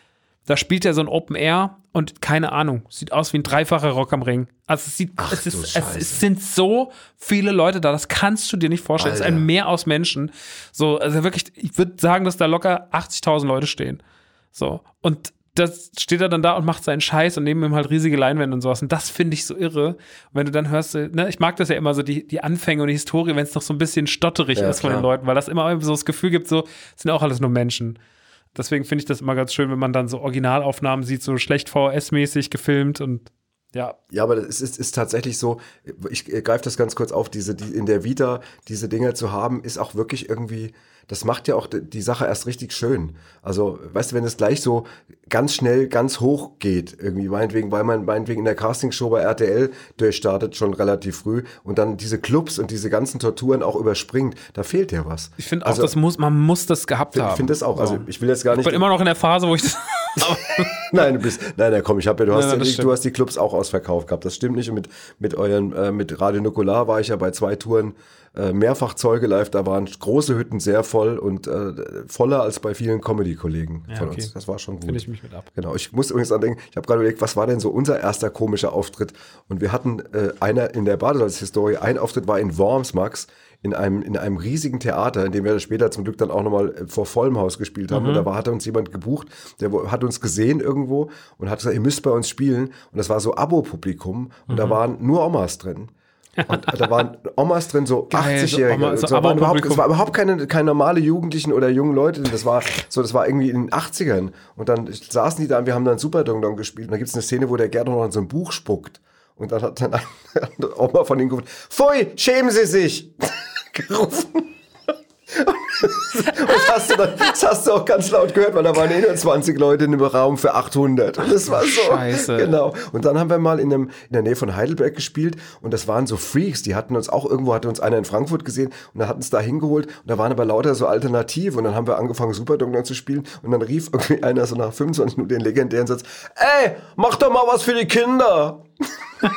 da spielt er so ein Open Air und keine Ahnung, sieht aus wie ein dreifacher Rock am Ring. Also es, sieht, Ach es, ist, es, es sind so viele Leute da, das kannst du dir nicht vorstellen. Es ist Alter. ein Meer aus Menschen. So, also wirklich, ich würde sagen, dass da locker 80.000 Leute stehen. So, und das steht er dann da und macht seinen Scheiß und neben ihm halt riesige Leinwände und sowas. Und das finde ich so irre. Und wenn du dann hörst, ne, ich mag das ja immer so, die, die Anfänge und die Historie, wenn es noch so ein bisschen stotterig Ja, ist von den klar. Leuten, weil das immer so das Gefühl gibt, so, sind auch alles nur Menschen. Deswegen finde ich das immer ganz schön, wenn man dann so Originalaufnahmen sieht, so schlecht VHS-mäßig gefilmt und ja, Ja, aber es ist, ist tatsächlich so, ich greife das ganz kurz auf, diese, die, in der Vita, diese Dinger zu haben, ist auch wirklich irgendwie, das macht ja auch die Sache erst richtig schön. Also, weißt du, wenn es gleich so ganz schnell, ganz hoch geht, irgendwie meinetwegen, weil man meinetwegen in der Castingshow bei RTL durchstartet, schon relativ früh, und dann diese Clubs und diese ganzen Torturen auch überspringt, da fehlt ja was. ich finde auch, Also, das muss, man muss das gehabt haben. Ich finde das auch. Also, So. ich will jetzt gar ich nicht. bin immer noch in der Phase, wo ich das. Nein, du bist, nein, nein, komm, ich habe ja, du hast, Nein, ja stimmt. du hast die Clubs auch ausverkauft gehabt. Das stimmt nicht. Und mit, mit euren, äh, mit Radio Nukular war ich ja bei zwei Touren äh, mehrfach Zeuge live. Da waren große Hütten sehr voll und äh, voller als bei vielen Comedy-Kollegen Ja, von okay. uns. Das war schon gut. Finde ich mich mit ab. Genau, ich muss übrigens andenken, ich habe gerade überlegt, was war denn so unser erster komischer Auftritt? Und wir hatten äh, einer in der Badesalz-Historie, ein Auftritt war in Worms, Max, in einem, in einem riesigen Theater, in dem wir später zum Glück dann auch nochmal äh, vor vollem Haus gespielt haben. Und da war, hat uns jemand gebucht, der hat uns gesehen irgendwo und hat gesagt, ihr müsst bei uns spielen. Und das war so Abo-Publikum und da waren nur Omas drin. Und da waren Omas drin, so 80-Jährige. So, so war überhaupt, es war überhaupt keine, keine normale Jugendlichen oder jungen Leute. Das war so, das war irgendwie in den 80ern. Und dann saßen die da und wir haben dann Super Dong Dong gespielt. Und da gibt es eine Szene, wo der Gerd noch in so ein Buch spuckt. Und dann hat dann eine Oma von ihnen gerufen, Pfui, schämen Sie sich! Gerufen. das, hast du dann, das hast du auch ganz laut gehört, weil da waren eh nur 20 Leute in einem Raum für 800. Und das war so. Scheiße. Genau. Und dann haben wir mal in, einem, in der Nähe von Heidelberg gespielt und das waren so Freaks, die hatten uns auch, irgendwo hatte uns einer in Frankfurt gesehen und da hatten uns da hingeholt und da waren aber lauter so Alternative und dann haben wir angefangen Superdunk zu spielen und dann rief irgendwie einer so nach 25 Minuten den legendären Satz, ey, mach doch mal was für die Kinder und,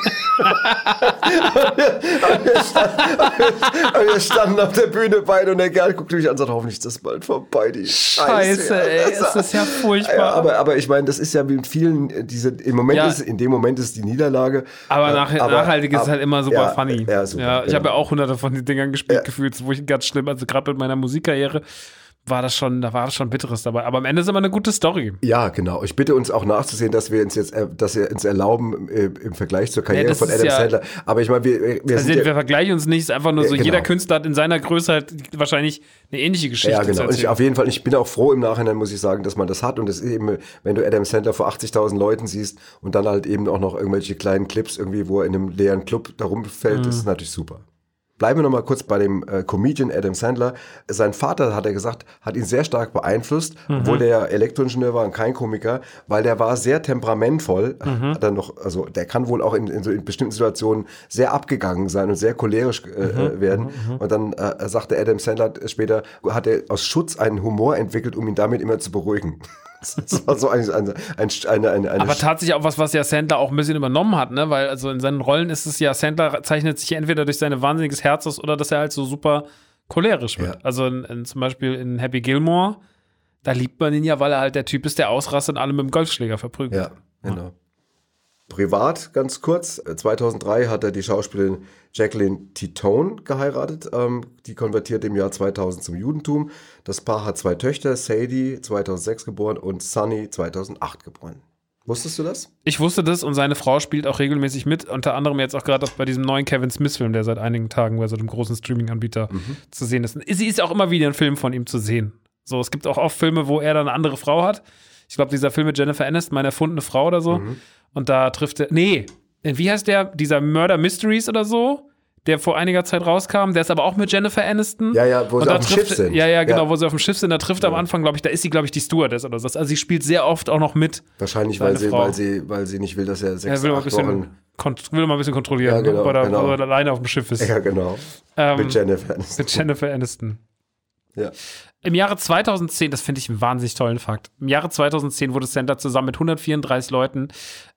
wir, standen, wir, standen, auf der Bühne beide und der Kerl guckte mich an und sagte, hoffentlich ist das bald vorbei, die Scheiße. Scheiße ey, das ist ja furchtbar. Ja, aber, aber ich meine, das ist ja mit vielen, äh, diese, im Moment ja. ist, in dem Moment ist die Niederlage. Aber, nach, aber nachhaltig ist es halt immer super ja, funny. Ja, super, ich genau. habe ja auch hunderte von den Dingern gespielt, gefühlt, wo ich ganz schlimm, also gerade mit meiner Musikkarriere, war das schon, da war das schon Bitteres dabei. Aber am Ende ist immer eine gute Story. Ja, genau. Ich bitte uns auch nachzusehen, dass wir uns jetzt, äh, dass wir uns erlauben äh, im Vergleich zur Karriere ja, von Adam ja, Sandler. Aber ich meine, wir, wir, also wir ja, vergleichen uns nicht. Es ist einfach nur so, genau. jeder Künstler hat in seiner Größe halt wahrscheinlich eine ähnliche Geschichte. Ja, genau. Ich, auf jeden Fall, ich bin auch froh im Nachhinein, muss ich sagen, dass man das hat. Und das ist eben, wenn du Adam Sandler vor 80.000 Leuten siehst und dann halt eben auch noch irgendwelche kleinen Clips irgendwie, wo er in einem leeren Club da rumfällt, mhm. ist natürlich super. Bleiben wir nochmal kurz bei dem äh, Comedian Adam Sandler. Sein Vater, hat er gesagt, hat ihn sehr stark beeinflusst, mhm. obwohl der Elektroingenieur war und kein Komiker, weil der war sehr temperamentvoll. Mhm. Hat er noch, also der kann wohl auch in, in, so in bestimmten Situationen sehr abgegangen sein und sehr cholerisch äh, mhm. Äh, werden. Mhm. Mhm. Und dann äh, sagte Adam Sandler später, hat er aus Schutz einen Humor entwickelt, um ihn damit immer zu beruhigen. Das war so ein, ein, ein, eine, eine, eine Aber tatsächlich auch was, was ja Sandler auch ein bisschen übernommen hat, ne? Weil also in seinen Rollen ist es ja, Sandler zeichnet sich entweder durch seine wahnsinniges Herz aus oder dass er halt so super cholerisch wird. Ja. Also in, in, zum Beispiel in Happy Gilmore, da liebt man ihn ja, weil er halt der Typ ist, der ausrastet und alle mit dem Golfschläger verprügelt. Ja, genau. Ja. Privat, ganz kurz, 2003 hat er die Schauspielerin Jacqueline Titone geheiratet. Ähm, die konvertiert im Jahr 2000 zum Judentum. Das Paar hat zwei Töchter, Sadie 2006 geboren und Sunny 2008 geboren. Wusstest du das? Ich wusste das und seine Frau spielt auch regelmäßig mit, unter anderem jetzt auch gerade bei diesem neuen Kevin Smith-Film, der seit einigen Tagen bei so einem großen Streaming-Anbieter mhm. zu sehen ist. Sie ist auch immer wieder ein Film von ihm zu sehen. So, es gibt auch oft Filme, wo er dann eine andere Frau hat. Ich glaube, dieser Film mit Jennifer Aniston, meine erfundene Frau oder so. Mhm. Und da trifft er. Nee, wie heißt der? Dieser Murder Mysteries oder so? Der vor einiger Zeit rauskam. Der ist aber auch mit Jennifer Aniston. Ja, ja, wo sie auf dem Schiff sind. Ja, ja, genau, ja. wo sie auf dem Schiff sind. Da trifft er ja. am Anfang, glaube ich, da ist sie, glaube ich, die Stewardess oder so. Also sie spielt sehr oft auch noch mit. Wahrscheinlich, weil sie, weil, sie, weil sie nicht will, dass er sechs, er will acht bisschen, Wochen... will mal ein bisschen kontrollieren, ja, genau, ne? weil, er, genau. weil er alleine auf dem Schiff ist. Ja, genau. Ähm, mit Jennifer Aniston. Mit Jennifer Aniston. Ja. Im Jahre 2010, das finde ich einen wahnsinnig tollen Fakt, im Jahre 2010 wurde Sender zusammen mit 134 Leuten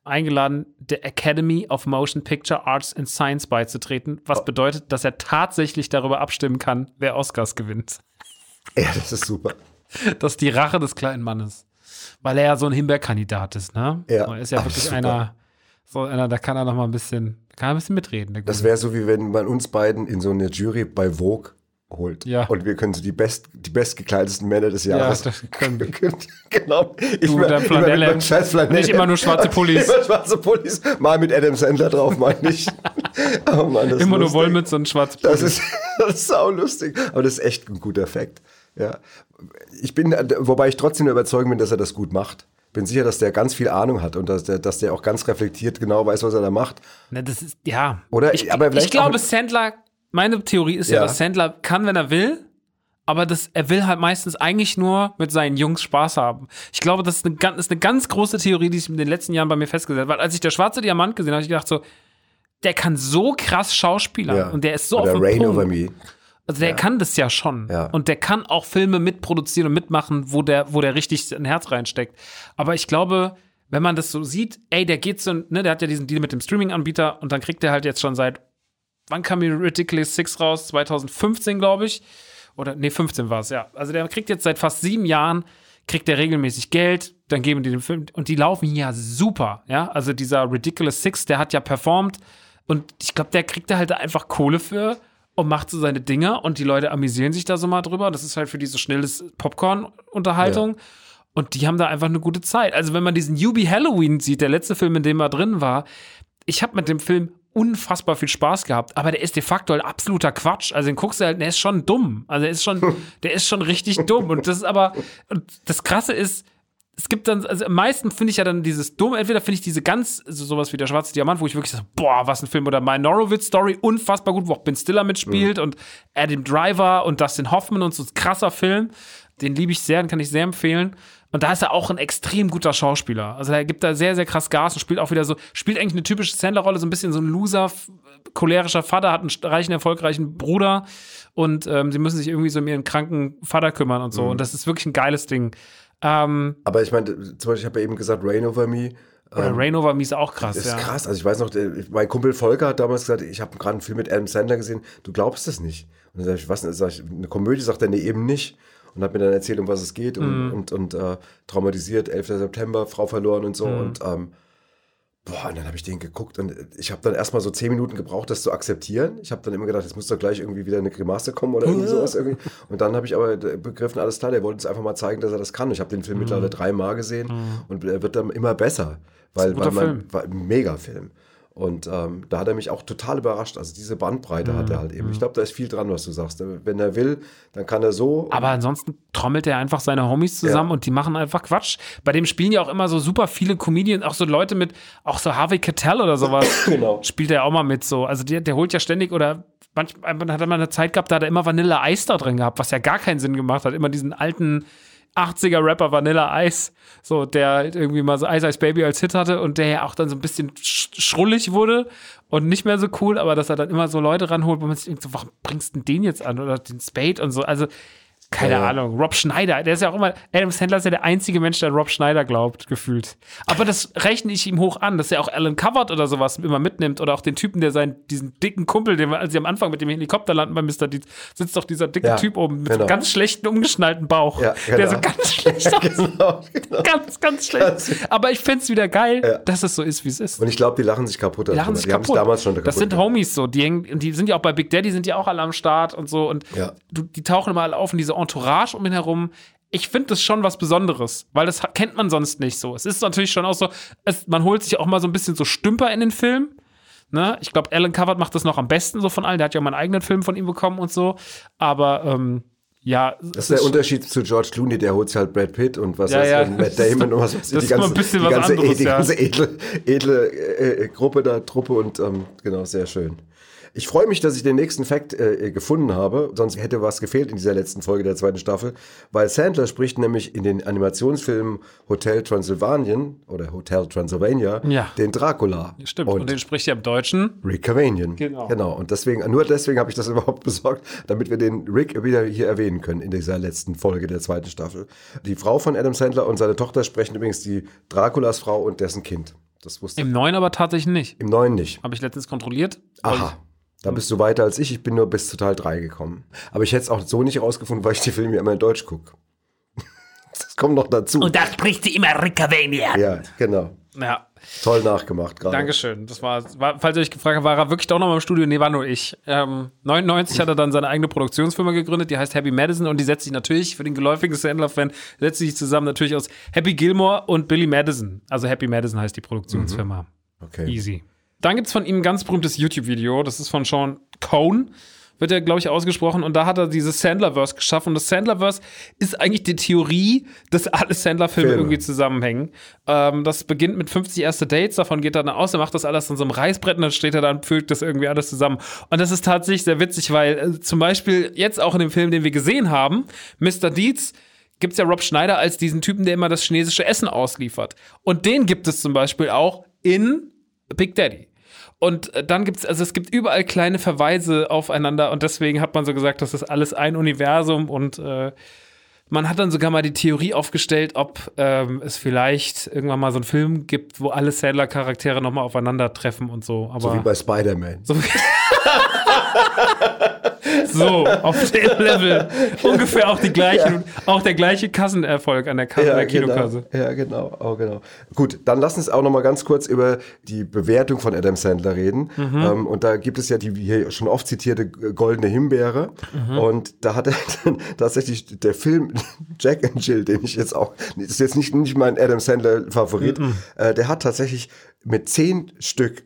eingeladen, der Academy of Motion Picture Arts and Science beizutreten, was oh. bedeutet, dass er tatsächlich darüber abstimmen kann, wer Oscars gewinnt. Ja, das ist super. Das ist die Rache des kleinen Mannes. Weil er ja so ein Himbeerkandidat ist, ne? Ja. Er ist ja wirklich super. einer, so einer, da kann er noch mal ein bisschen, kann er ein bisschen mitreden. Das wäre so, wie wenn man uns beiden in so eine Jury bei Vogue holt. Ja. Und wir können so die, best, die bestgekleideten Männer des Jahres. Ja, das können wir. genau. Ich du, der Flanelle. Flanelle. Nicht immer nur schwarze Pullis. immer schwarze Pullis. Mal mit Adam Sandler drauf, meine ich. oh Mann, immer nur Wollmütze und schwarze Pullis. Das ist, das ist sau lustig. Aber das ist echt ein guter Effekt. Ja. Ich bin, wobei ich trotzdem der Überzeugung bin, dass er das gut macht bin sicher, dass der ganz viel Ahnung hat und dass der, dass der auch ganz reflektiert genau weiß, was er da macht. Na, das ist, ja. Oder? Ich, aber ich glaube, Sandler meine Theorie ist ja, ja dass Sandler kann, wenn er will, aber das, er will halt meistens eigentlich nur mit seinen Jungs Spaß haben. Ich glaube, das ist eine, das ist eine ganz große Theorie, die sich in den letzten Jahren bei mir festgesetzt hat. Weil als ich der schwarze Diamant gesehen habe, habe ich gedacht so, der kann so krass Schauspieler ja. und der ist so Oder auf Rain Punkt. Over Me. Also der ja. kann das ja schon. Ja. Und der kann auch Filme mitproduzieren und mitmachen, wo der, wo der richtig ein Herz reinsteckt. Aber ich glaube, wenn man das so sieht, ey, der geht so, ne, der hat ja diesen Deal mit dem Streaming-Anbieter und dann kriegt er halt jetzt schon seit wann kam die Ridiculous Six raus? 2015, glaube ich. Oder, nee, 15 war es, ja. Also der kriegt jetzt seit fast sieben Jahren, kriegt er regelmäßig Geld, dann geben die den Film, und die laufen ja super, ja. Also dieser Ridiculous Six, der hat ja performt und ich glaube, der kriegt da halt einfach Kohle für und macht so seine Dinger und die Leute amüsieren sich da so mal drüber. Das ist halt für die so schnelles Popcorn-Unterhaltung. Ja. Und die haben da einfach eine gute Zeit. Also, wenn man diesen Yubi Halloween sieht, der letzte Film, in dem er drin war, ich habe mit dem Film unfassbar viel Spaß gehabt, aber der ist de facto halt absoluter Quatsch. Also den guckst du halt, der ist schon dumm. Also der ist schon, der ist schon richtig dumm. Und das ist aber, das Krasse ist, es gibt dann, also am meisten finde ich ja dann dieses Dumme, entweder finde ich diese ganz, also sowas wie der Schwarze Diamant, wo ich wirklich so, boah, was ein Film, oder My Norowitz Story, unfassbar gut, wo auch Ben Stiller mitspielt mhm. und Adam Driver und Dustin Hoffman und so, ein krasser Film. Den liebe ich sehr, den kann ich sehr empfehlen. Und da ist er auch ein extrem guter Schauspieler. Also er gibt da sehr, sehr krass Gas und spielt auch wieder so, spielt eigentlich eine typische Sandler-Rolle, so ein bisschen so ein Loser, cholerischer Vater, hat einen reichen, erfolgreichen Bruder und ähm, sie müssen sich irgendwie so um ihren kranken Vater kümmern und so. Mhm. Und das ist wirklich ein geiles Ding. Ähm, Aber ich meine, zum Beispiel, ich habe ja eben gesagt, Rain Over Me. Oder ähm, Rain Over Me ist auch krass. Ist ja. krass. Also ich weiß noch, mein Kumpel Volker hat damals gesagt, ich habe gerade einen Film mit Adam Sandler gesehen, du glaubst es nicht. Und dann sage ich, was, sag ich, eine Komödie, sagt er, nee, eben nicht und hat mir dann erzählt, um was es geht und, mm. und, und äh, traumatisiert, 11. September, Frau verloren und so. Mm. Und ähm, boah, und dann habe ich den geguckt und ich habe dann erstmal so zehn Minuten gebraucht, das zu akzeptieren. Ich habe dann immer gedacht, jetzt muss doch gleich irgendwie wieder eine Grimasse kommen oder irgendwie sowas. Irgendwie. Und dann habe ich aber begriffen, alles klar, der wollte uns einfach mal zeigen, dass er das kann. Ich habe den Film mm. mittlerweile dreimal gesehen mm. und er wird dann immer besser. Weil, weil man, war ein Mega-Film. Und ähm, da hat er mich auch total überrascht. Also diese Bandbreite mhm. hat er halt eben. Ich glaube, da ist viel dran, was du sagst. Wenn er will, dann kann er so. Aber ansonsten trommelt er einfach seine Homies zusammen ja. und die machen einfach Quatsch. Bei dem spielen ja auch immer so super viele Comedians, auch so Leute mit, auch so Harvey Keitel oder sowas. genau. Spielt er auch mal mit so. Also der, der holt ja ständig oder manchmal hat er mal eine Zeit gehabt, da hat er immer Vanilla Eis da drin gehabt, was ja gar keinen Sinn gemacht hat. Immer diesen alten 80er Rapper Vanilla Ice, so der irgendwie mal so Ice Ice Baby als Hit hatte und der ja auch dann so ein bisschen schrullig wurde und nicht mehr so cool, aber dass er dann immer so Leute ranholt, wo man sich denkt, so, warum bringst du den jetzt an oder den Spade und so, also keine ja. Ahnung, Rob Schneider, der ist ja auch immer, Adam Sandler ist ja der einzige Mensch, der Rob Schneider glaubt, gefühlt. Aber das rechne ich ihm hoch an, dass er auch Alan Covert oder sowas immer mitnimmt oder auch den Typen, der seinen, diesen dicken Kumpel, den wir, als sie am Anfang mit dem Helikopter landen bei Mr. Deeds, sitzt doch dieser dicke ja, Typ oben mit genau. einem ganz schlechten, umgeschnallten Bauch, ja, genau. der so ganz schlecht aussieht. genau, genau. Ganz, ganz schlecht. Aber ich finde es wieder geil, dass es so ist, wie es ist. Und ich glaube, die lachen sich kaputt. Die lachen sich die kaputt. damals schon kaputt. Das sind Homies so, die, die sind ja auch bei Big Daddy, sind ja auch alle am Start und so und du, die tauchen immer alle auf in diese Entourage um ihn herum. Ich finde das schon was Besonderes, weil das kennt man sonst nicht so. Es ist natürlich schon auch so, es, man holt sich auch mal so ein bisschen so Stümper in den Film. Ne? Ich glaube, Alan Covert macht das noch am besten so von allen. Der hat ja mal einen eigenen Film von ihm bekommen und so. Aber ähm, ja. Das ist der Unterschied zu George Clooney, der holt sich halt Brad Pitt und was ja, ja. Matt Damon und was weiß ich. Das die ganze, ein bisschen die ganze, anderes, die ganze edle, edle äh, Gruppe da, Truppe und ähm, genau, sehr schön. Ich freue mich, dass ich den nächsten Fact äh, gefunden habe, sonst hätte was gefehlt in dieser letzten Folge der zweiten Staffel, weil Sandler spricht nämlich in den Animationsfilmen Hotel Transylvanien oder Hotel Transylvania ja. den Dracula. Stimmt, und, und, den spricht ja im Deutschen Rick Cavanian. Genau. Genau, und deswegen, nur deswegen habe ich das überhaupt besorgt, damit wir den Rick wieder hier erwähnen können in dieser letzten Folge der zweiten Staffel. Die Frau von Adam Sandler und seine Tochter sprechen übrigens die Draculas Frau und dessen Kind. Das wusste Im neuen aber tatsächlich nicht. Im neuen nicht. Habe ich letztens kontrolliert. Aha. Da bist du weiter als ich. Ich bin nur bis zu Teil 3 gekommen. Aber ich hätte es auch so nicht rausgefunden, weil ich die Filme immer in Deutsch gucke. Das kommt noch dazu. Und da spricht sie immer Rickavania. Ja, genau. Ja. Toll nachgemacht gerade. Dankeschön. Das war, war, falls ihr euch gefragt habt, war er wirklich doch noch mal im Studio? Nee, war nur ich. Ähm, 99 hat er dann seine eigene Produktionsfirma gegründet, die heißt Happy Madison und die setzt sich natürlich, für den geläufigen Sandler-Fan, setzt sich zusammen natürlich aus Happy Gilmore und Billy Madison. Also Happy Madison heißt die Produktionsfirma. Mhm. Okay. Easy. Dann gibt es von ihm ein ganz berühmtes YouTube-Video, das ist von Sean Cohn, wird er, glaube ich, ausgesprochen. Und da hat er dieses Sandlerverse geschaffen. Und das Sandlerverse ist eigentlich die Theorie, dass alle Sandler-Filme irgendwie zusammenhängen. Ähm, das beginnt mit 50 erste Dates, davon geht er dann aus, er macht das alles an so einem Reißbrett und dann steht er da und fügt das irgendwie alles zusammen. Und das ist tatsächlich sehr witzig, weil äh, zum Beispiel jetzt auch in dem Film, den wir gesehen haben, Mr. Deeds, gibt es ja Rob Schneider als diesen Typen, der immer das chinesische Essen ausliefert. Und den gibt es zum Beispiel auch in Big Daddy. Und äh, dann gibt es, also es gibt überall kleine Verweise aufeinander und deswegen hat man so gesagt, das ist alles ein Universum und äh, man hat dann sogar mal die Theorie aufgestellt, ob ähm, es vielleicht irgendwann mal so einen Film gibt, wo alle Sandler-Charaktere nochmal aufeinandertreffen und so. Aber so wie bei Spider-Man. So So, auf dem Level. Ungefähr auch die gleichen, ja. auch der gleiche Kassenerfolg an der, Kasse, ja, der genau. Kinokasse. Genau. Ja, genau. Oh, genau. Gut, dann lass uns auch noch mal ganz kurz über die Bewertung von Adam Sandler reden. Mhm. Ähm, und da gibt es ja die hier schon oft zitierte goldene Himbeere. Mhm. Und da hat er tatsächlich der Film Jack and Jill, den ich jetzt auch, das ist jetzt nicht, nicht mein Adam Sandler Favorit, mhm. äh, der hat tatsächlich mit zehn Stück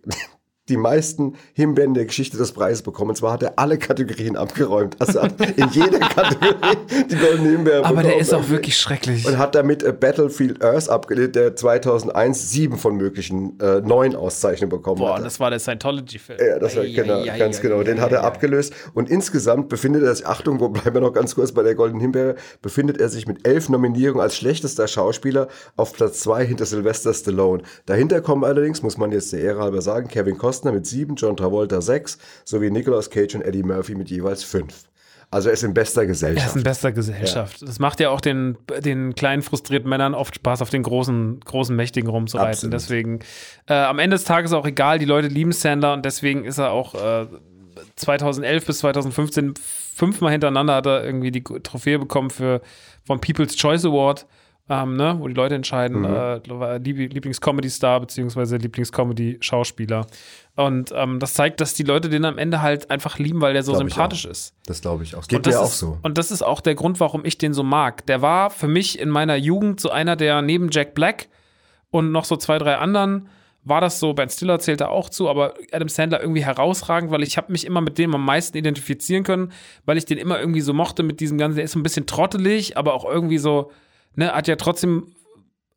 die meisten Himbeeren der Geschichte des Preises bekommen. Und zwar hat er alle Kategorien abgeräumt. Also hat in jeder Kategorie die goldene Himbeere bekommen. Aber der ist auch wirklich schrecklich. Und hat damit äh, Battlefield Earth abgelehnt, der 2001 sieben von möglichen äh, neun Auszeichnungen bekommen Boah, hatte. das war der Scientology-Film. Ja, das war, genau, ja, ganz ja, genau. Den hat er abgelöst. Und insgesamt befindet er sich, Achtung, wo bleiben wir noch ganz kurz bei der goldenen Himbeere, befindet er sich mit elf Nominierungen als schlechtester Schauspieler auf Platz zwei hinter Sylvester Stallone. Dahinter kommen allerdings, muss man jetzt der Ehre halber sagen, Kevin Costner Costner mit sieben, John Travolta sechs, sowie Nicolas Cage und Eddie Murphy mit jeweils fünf. Also er ist in bester Gesellschaft. Er ist in bester Gesellschaft. Ja. Das macht ja auch den, den kleinen frustrierten Männern oft Spaß, auf den großen, großen Mächtigen rumzureiten. Absolut. Deswegen äh, am Ende des Tages auch egal, die Leute lieben Sandler und deswegen ist er auch äh, 2011 bis 2015 fünfmal hintereinander hat er irgendwie die Trophäe bekommen für vom People's Choice Award ähm, ne, wo die Leute entscheiden, mhm. äh, Lieblings-Comedy-Star beziehungsweise Lieblings-Comedy-Schauspieler. Und ähm, das zeigt, dass die Leute den am Ende halt einfach lieben, weil der so glaub sympathisch ist. Das glaube ich auch. Das geht mir auch so. Und das ist auch der Grund, warum ich den so mag. Der war für mich in meiner Jugend so einer, der neben Jack Black und noch so zwei, drei anderen war das so, Ben Stiller zählt da auch zu, aber Adam Sandler irgendwie herausragend, weil ich habe mich immer mit dem am meisten identifizieren können, weil ich den immer irgendwie so mochte mit diesem ganzen, der ist so ein bisschen trottelig, aber auch irgendwie so, ne, hat ja trotzdem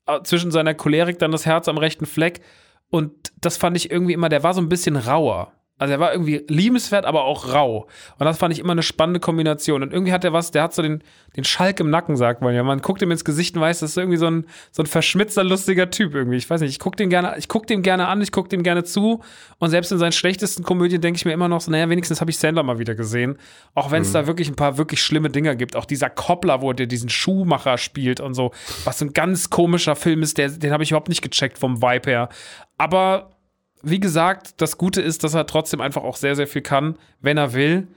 äh, zwischen seiner Cholerik dann das Herz am rechten Fleck. Und das fand ich irgendwie immer, der war so ein bisschen rauer. Also er war irgendwie liebenswert, aber auch rau. Und das fand ich immer eine spannende Kombination. Und irgendwie hat er was, der hat so den, den Schalk im Nacken, sagt man ja. Man guckt ihm ins Gesicht und weiß, das ist irgendwie so ein, so ein verschmitzter, lustiger Typ irgendwie. Ich weiß nicht, ich guck den gerne, ich guck dem gerne an, ich guck dem gerne zu. Und selbst in seinen schlechtesten Komödien denke ich mir immer noch so, naja, wenigstens habe ich Sandler mal wieder gesehen. Auch wenn es mhm. da wirklich ein paar wirklich schlimme Dinger gibt. Auch dieser Koppler, wo der diesen Schuhmacher spielt und so. Was so ein ganz komischer Film ist, der, den habe ich überhaupt nicht gecheckt vom Vibe her. Aber wie gesagt, das Gute ist, dass er trotzdem einfach auch sehr, sehr viel kann, wenn er will.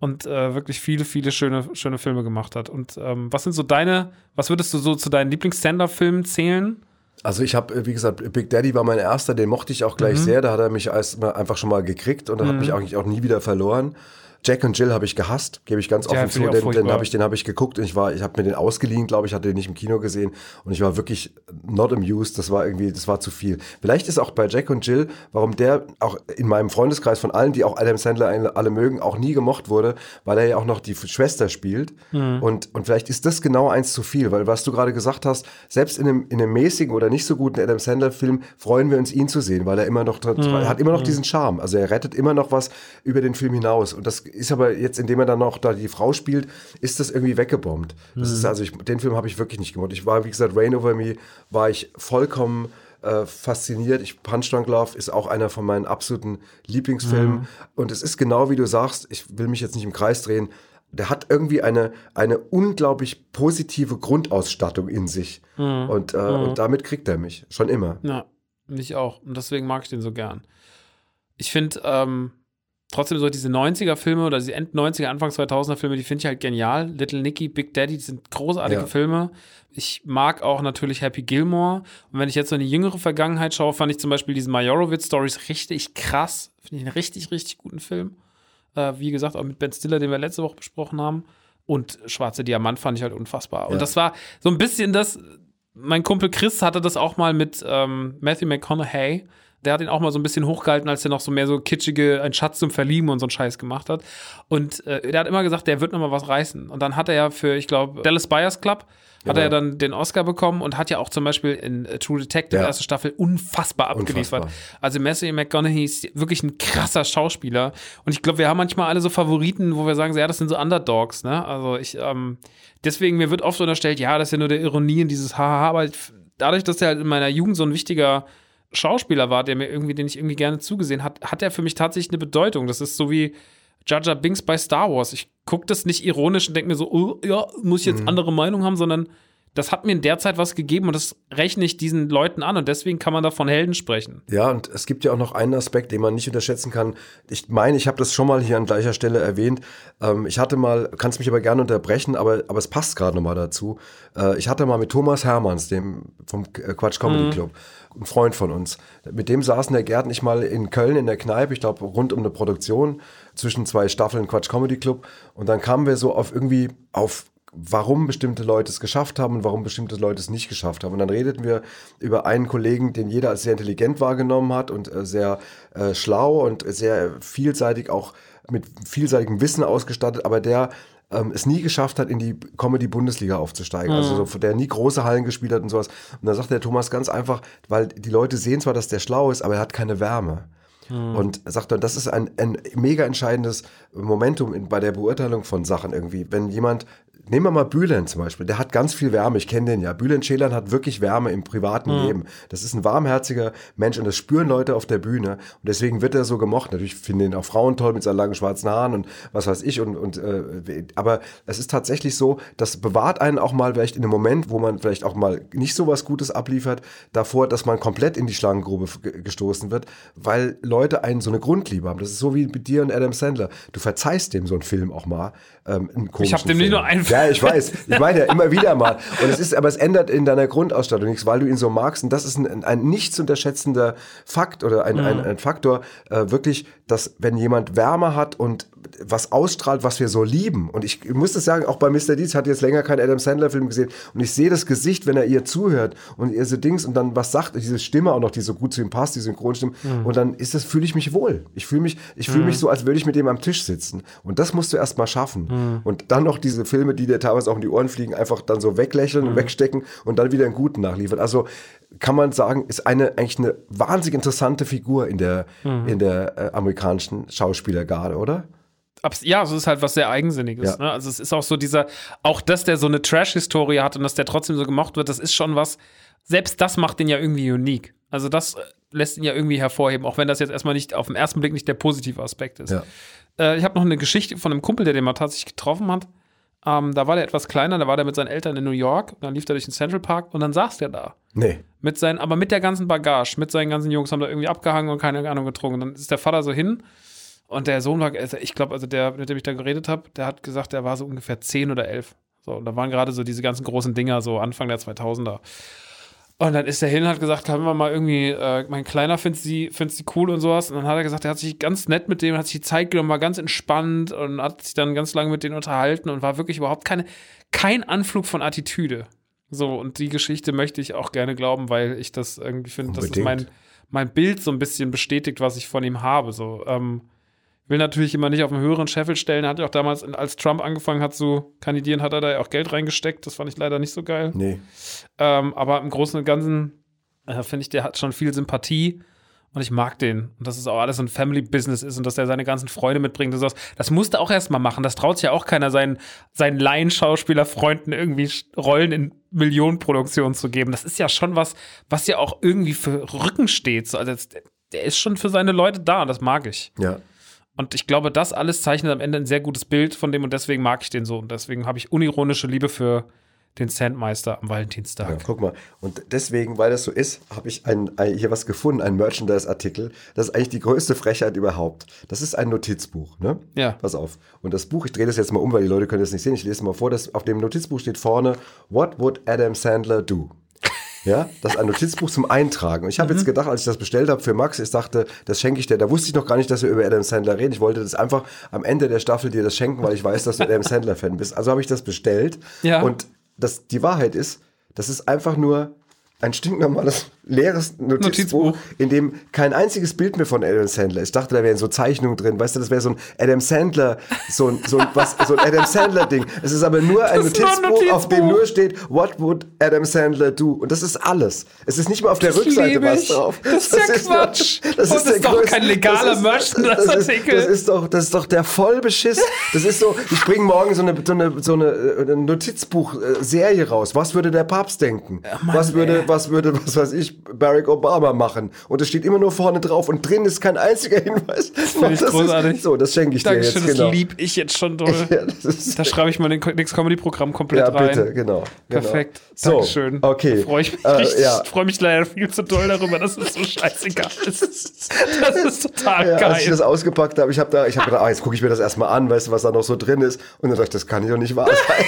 Und äh, wirklich viele, viele schöne, schöne Filme gemacht hat. Und ähm, was sind so deine, was würdest du so zu deinen Lieblings-Sender-Filmen zählen? Also ich habe, wie gesagt, Big Daddy war mein erster, den mochte ich auch gleich mhm. sehr. Da hat er mich als, einfach schon mal gekriegt und mhm. hat mich eigentlich auch nie wieder verloren. Jack und Jill habe ich gehasst, gebe ich ganz offen ja, zu. Den, den habe ich, den hab ich geguckt und ich war, ich habe mir den ausgeliehen, glaube ich, hatte den nicht im Kino gesehen und ich war wirklich not amused. Das war irgendwie, das war zu viel. Vielleicht ist auch bei Jack und Jill, warum der auch in meinem Freundeskreis von allen, die auch Adam Sandler alle mögen, auch nie gemocht wurde, weil er ja auch noch die Schwester spielt. Mhm. Und, und vielleicht ist das genau eins zu viel, weil was du gerade gesagt hast, selbst in einem, in einem mäßigen oder nicht so guten Adam Sandler-Film freuen wir uns, ihn zu sehen, weil er immer noch, mhm. hat immer noch mhm. diesen Charme. Also er rettet immer noch was über den Film hinaus. Und das ist aber jetzt, indem er dann noch da die Frau spielt, ist das irgendwie weggebombt. Das mhm. ist also, ich, den Film habe ich wirklich nicht gemacht. Ich war, wie gesagt, Rain Over Me, war ich vollkommen äh, fasziniert. Ich, Punch Drunk Love ist auch einer von meinen absoluten Lieblingsfilmen. Mhm. Und es ist genau wie du sagst, ich will mich jetzt nicht im Kreis drehen, der hat irgendwie eine, eine unglaublich positive Grundausstattung in sich. Mhm. Und, äh, mhm. und damit kriegt er mich. Schon immer. Ja, mich auch. Und deswegen mag ich den so gern. Ich finde, ähm, trotzdem so diese 90er-Filme oder diese End-90er, Anfang 2000er-Filme, die finde ich halt genial. Little Nicky, Big Daddy, die sind großartige ja. Filme. Ich mag auch natürlich Happy Gilmore. Und wenn ich jetzt so in die jüngere Vergangenheit schaue, fand ich zum Beispiel diesen Majorowitz-Stories richtig krass. Finde ich einen richtig, richtig guten Film. Äh, wie gesagt, auch mit Ben Stiller, den wir letzte Woche besprochen haben. Und Schwarze Diamant fand ich halt unfassbar. Ja. Und das war so ein bisschen das, mein Kumpel Chris hatte das auch mal mit ähm, Matthew McConaughey der hat ihn auch mal so ein bisschen hochgehalten, als er noch so mehr so kitschige, ein Schatz zum Verlieben und so einen Scheiß gemacht hat. Und äh, der hat immer gesagt, der wird noch mal was reißen. Und dann hat er ja für, ich glaube, Dallas Buyers Club, hat ja. er dann den Oscar bekommen und hat ja auch zum Beispiel in äh, True Detective, ja. erste Staffel, unfassbar abgeliefert. Unfassbar. Also Matthew McConaughey ist wirklich ein krasser Schauspieler. Und ich glaube, wir haben manchmal alle so Favoriten, wo wir sagen, ja, das sind so Underdogs, ne? Also ich, ähm, deswegen, mir wird oft unterstellt, ja, das ist ja nur der Ironie in dieses Haha, aber dadurch, dass er halt in meiner Jugend so ein wichtiger Schauspieler war, der mir irgendwie, den ich irgendwie gerne zugesehen hat, hat er für mich tatsächlich eine Bedeutung. Das ist so wie Jaja Binks bei Star Wars. Ich gucke das nicht ironisch und denke mir so, oh, ja, muss ich jetzt mhm. andere Meinung haben, sondern das hat mir in der Zeit was gegeben und das rechne ich diesen Leuten an und deswegen kann man da von Helden sprechen. Ja, und es gibt ja auch noch einen Aspekt, den man nicht unterschätzen kann. Ich meine, ich habe das schon mal hier an gleicher Stelle erwähnt. Ähm, ich hatte mal, kannst mich aber gerne unterbrechen, aber, aber es passt gerade nochmal dazu. Äh, ich hatte mal mit Thomas Hermanns, dem vom Quatsch Comedy mhm. Ein Freund von uns. Mit dem saßen der Gerd nicht mal in Köln in der Kneipe, ich glaube rund um eine Produktion zwischen zwei Staffeln Quatsch Comedy Club. Und dann kamen wir so auf irgendwie auf warum bestimmte Leute es geschafft haben und warum bestimmte Leute es nicht geschafft haben. Und dann redeten wir über einen Kollegen, den jeder als sehr intelligent wahrgenommen hat und äh, sehr äh, schlau und sehr vielseitig auch mit vielseitigem Wissen ausgestattet, aber der ähm, es nie geschafft hat, in die Comedy-Bundesliga aufzusteigen. Also mhm. Also so, der nie große Hallen gespielt hat und sowas. Und dann sagt der Thomas ganz einfach, weil die Leute sehen zwar, dass der schlau ist, aber er hat keine Wärme. Mhm. Und sagt dann, das ist ein, ein mega entscheidendes Momentum in, bei der Beurteilung von Sachen irgendwie. Wenn jemand Nehmen wir mal Bülent zum Beispiel. Der hat ganz viel Wärme. Ich kenne den ja. Bülent Schelan hat wirklich Wärme im privaten mhm. Leben. Das ist ein warmherziger Mensch und das spüren Leute auf der Bühne. Und deswegen wird er so gemocht. Natürlich finden ihn auch Frauen toll mit seinen langen schwarzen Haaren und was weiß ich. Und, und äh, aber es ist tatsächlich so, das bewahrt einen auch mal vielleicht in einem Moment, wo man vielleicht auch mal nicht so was Gutes abliefert, davor, dass man komplett in die Schlangengrube gestoßen wird, weil Leute einen so eine Grundliebe haben. Das ist so wie mit dir und Adam Sandler. Du verzeihst dem so einen Film auch mal. Ähm, ich habe dem nicht nur einen ja, ich weiß. Ich meine ja immer wieder mal. Und es ist, aber es ändert in deiner Grundausstattung nichts, weil du ihn so magst. Und das ist ein, ein nicht zu unterschätzender Fakt oder ein, mhm. ein, ein Faktor, äh, wirklich, dass wenn jemand Wärme hat und was ausstrahlt, was wir so lieben. Und ich, ich muss das sagen, auch bei Mr. Deeds hat jetzt länger keinen Adam Sandler-Film gesehen. Und ich sehe das Gesicht, wenn er ihr zuhört und ihr so Dings und dann was sagt, diese Stimme auch noch, die so gut zu ihm passt, die Synchronstimme. Mhm. Und dann ist das, fühle ich mich wohl. Ich fühle mich, ich fühle mhm. mich so, als würde ich mit dem am Tisch sitzen. Und das musst du erst mal schaffen. Mhm. Und dann noch diese Filme, die dir teilweise auch in die Ohren fliegen, einfach dann so weglächeln und mhm. wegstecken und dann wieder einen guten nachliefern. Also kann man sagen, ist eine eigentlich eine wahnsinnig interessante Figur in der, mhm. in der äh, amerikanischen Schauspielergarde, oder? ja, es ist halt was sehr Eigensinniges. Ja. Ne? Also es ist auch so dieser, auch dass der so eine Trash-Historie hat und dass der trotzdem so gemocht wird, das ist schon was, selbst das macht den ja irgendwie unique. Also das äh, lässt ihn ja irgendwie hervorheben, auch wenn das jetzt erstmal nicht auf den ersten Blick nicht der positive Aspekt ist. Ja. Äh, ich habe noch eine Geschichte von einem Kumpel, der den mal tatsächlich getroffen hat. Ähm, da war der etwas kleiner, da war der mit seinen Eltern in New York, dann lief er durch den Central Park und dann saß der da. Nee. Mit seinen, aber mit der ganzen Bagage, mit seinen ganzen Jungs haben da irgendwie abgehangen und keine Ahnung getrunken. Dann ist der Vater so hin und der Sohn war, also ich glaube, also der, mit dem ich da geredet habe, der hat gesagt, der war so ungefähr zehn oder elf. So, und da waren gerade so diese ganzen großen Dinger, so Anfang der 2000er. Und dann ist er hin und hat gesagt, können wir mal irgendwie, äh, mein Kleiner findet sie, findet sie cool und sowas. Und dann hat er gesagt, er hat sich ganz nett mit dem, hat sich die Zeit genommen, war ganz entspannt und hat sich dann ganz lange mit denen unterhalten und war wirklich überhaupt keine, kein Anflug von Attitüde. So, und die Geschichte möchte ich auch gerne glauben, weil ich das irgendwie finde, dass es mein, mein Bild so ein bisschen bestätigt, was ich von ihm habe. So, ähm, will natürlich immer nicht auf einen höheren Scheffel stellen. Er hat ja auch damals, als Trump angefangen hat zu kandidieren, hat er da ja auch Geld reingesteckt. Das fand ich leider nicht so geil. Nee. Ähm, aber im Großen und Ganzen äh, finde ich, der hat schon viel Sympathie. Und ich mag den. Und dass es auch alles ein Family-Business ist und dass er seine ganzen Freunde mitbringt. Und sowas. Das musste auch erstmal machen. Das traut sich ja auch keiner, seinen, seinen Laienschauspielerfreunden irgendwie Rollen in Millionenproduktionen zu geben. Das ist ja schon was, was ja auch irgendwie für Rücken steht. Also der ist schon für seine Leute da. Das mag ich. Ja. Und ich glaube, das alles zeichnet am Ende ein sehr gutes Bild von dem und deswegen mag ich den so. Und deswegen habe ich unironische Liebe für den Sandmeister am Valentinstag. Ja, guck mal. Und deswegen, weil das so ist, habe ich ein, ein, hier was gefunden, ein Merchandise-Artikel. Das ist eigentlich die größte Frechheit überhaupt. Das ist ein Notizbuch, ne? Ja. Pass auf. Und das Buch, ich drehe das jetzt mal um, weil die Leute können das nicht sehen. Ich lese mal vor. Das, auf dem Notizbuch steht vorne, What would Adam Sandler do? Ja, das ist ein Notizbuch zum Eintragen. Und ich habe mhm. jetzt gedacht, als ich das bestellt habe für Max, ich dachte, das schenke ich dir. Da wusste ich noch gar nicht, dass wir über Adam Sandler reden. Ich wollte das einfach am Ende der Staffel dir das schenken, weil ich weiß, dass du Adam Sandler-Fan bist. Also habe ich das bestellt. Ja. Und das, die Wahrheit ist, das ist einfach nur ein stinknormales leeres Notizbuch, Notizbuch, in dem kein einziges Bild mehr von Adam Sandler ist. Ich dachte, da wären so Zeichnungen drin. Weißt du, das wäre so ein Adam Sandler, so ein, so ein, was, so ein Adam Sandler Ding. Es ist aber nur ein Notizbuch, ein Notizbuch, auf dem nur steht, what would Adam Sandler do? Und das ist alles. Es ist nicht mal auf der das Rückseite was drauf. Das ist ja Quatsch. Doch, das, ist, das ist doch kein legaler Merchandise-Artikel. Das, ist doch, das ist doch der Vollbeschiss. Das ist so, ich bringe morgen so eine, so eine, so eine, äh, Notizbuch-Serie raus. Was würde der Papst denken? Oh Mann, was würde. Was würde, was weiß ich, Barack Obama machen. Und es steht immer nur vorne drauf und drin ist kein einziger Hinweis. Das finde ich großartig. Ist, so, das schenke ich Dankeschön, dir jetzt. Genau. Das lieb ich jetzt schon doll. Ja, da schreibe ich mal den Nix Comedy Programm komplett rein. Ja, bitte, genau. genau. Perfekt. So, Dankeschön. Okay. Freue ich mich äh, ja. freue mich leider viel zu doll darüber, dass es so scheißegal ist. Das ist total ja, geil. Als ich das ausgepackt habe, ich habe da, ich habe gedacht, ah, jetzt gucke ich mir das erstmal an, weißt du, was da noch so drin ist. Und dann dachte ich, das kann ich doch nicht wahr sein.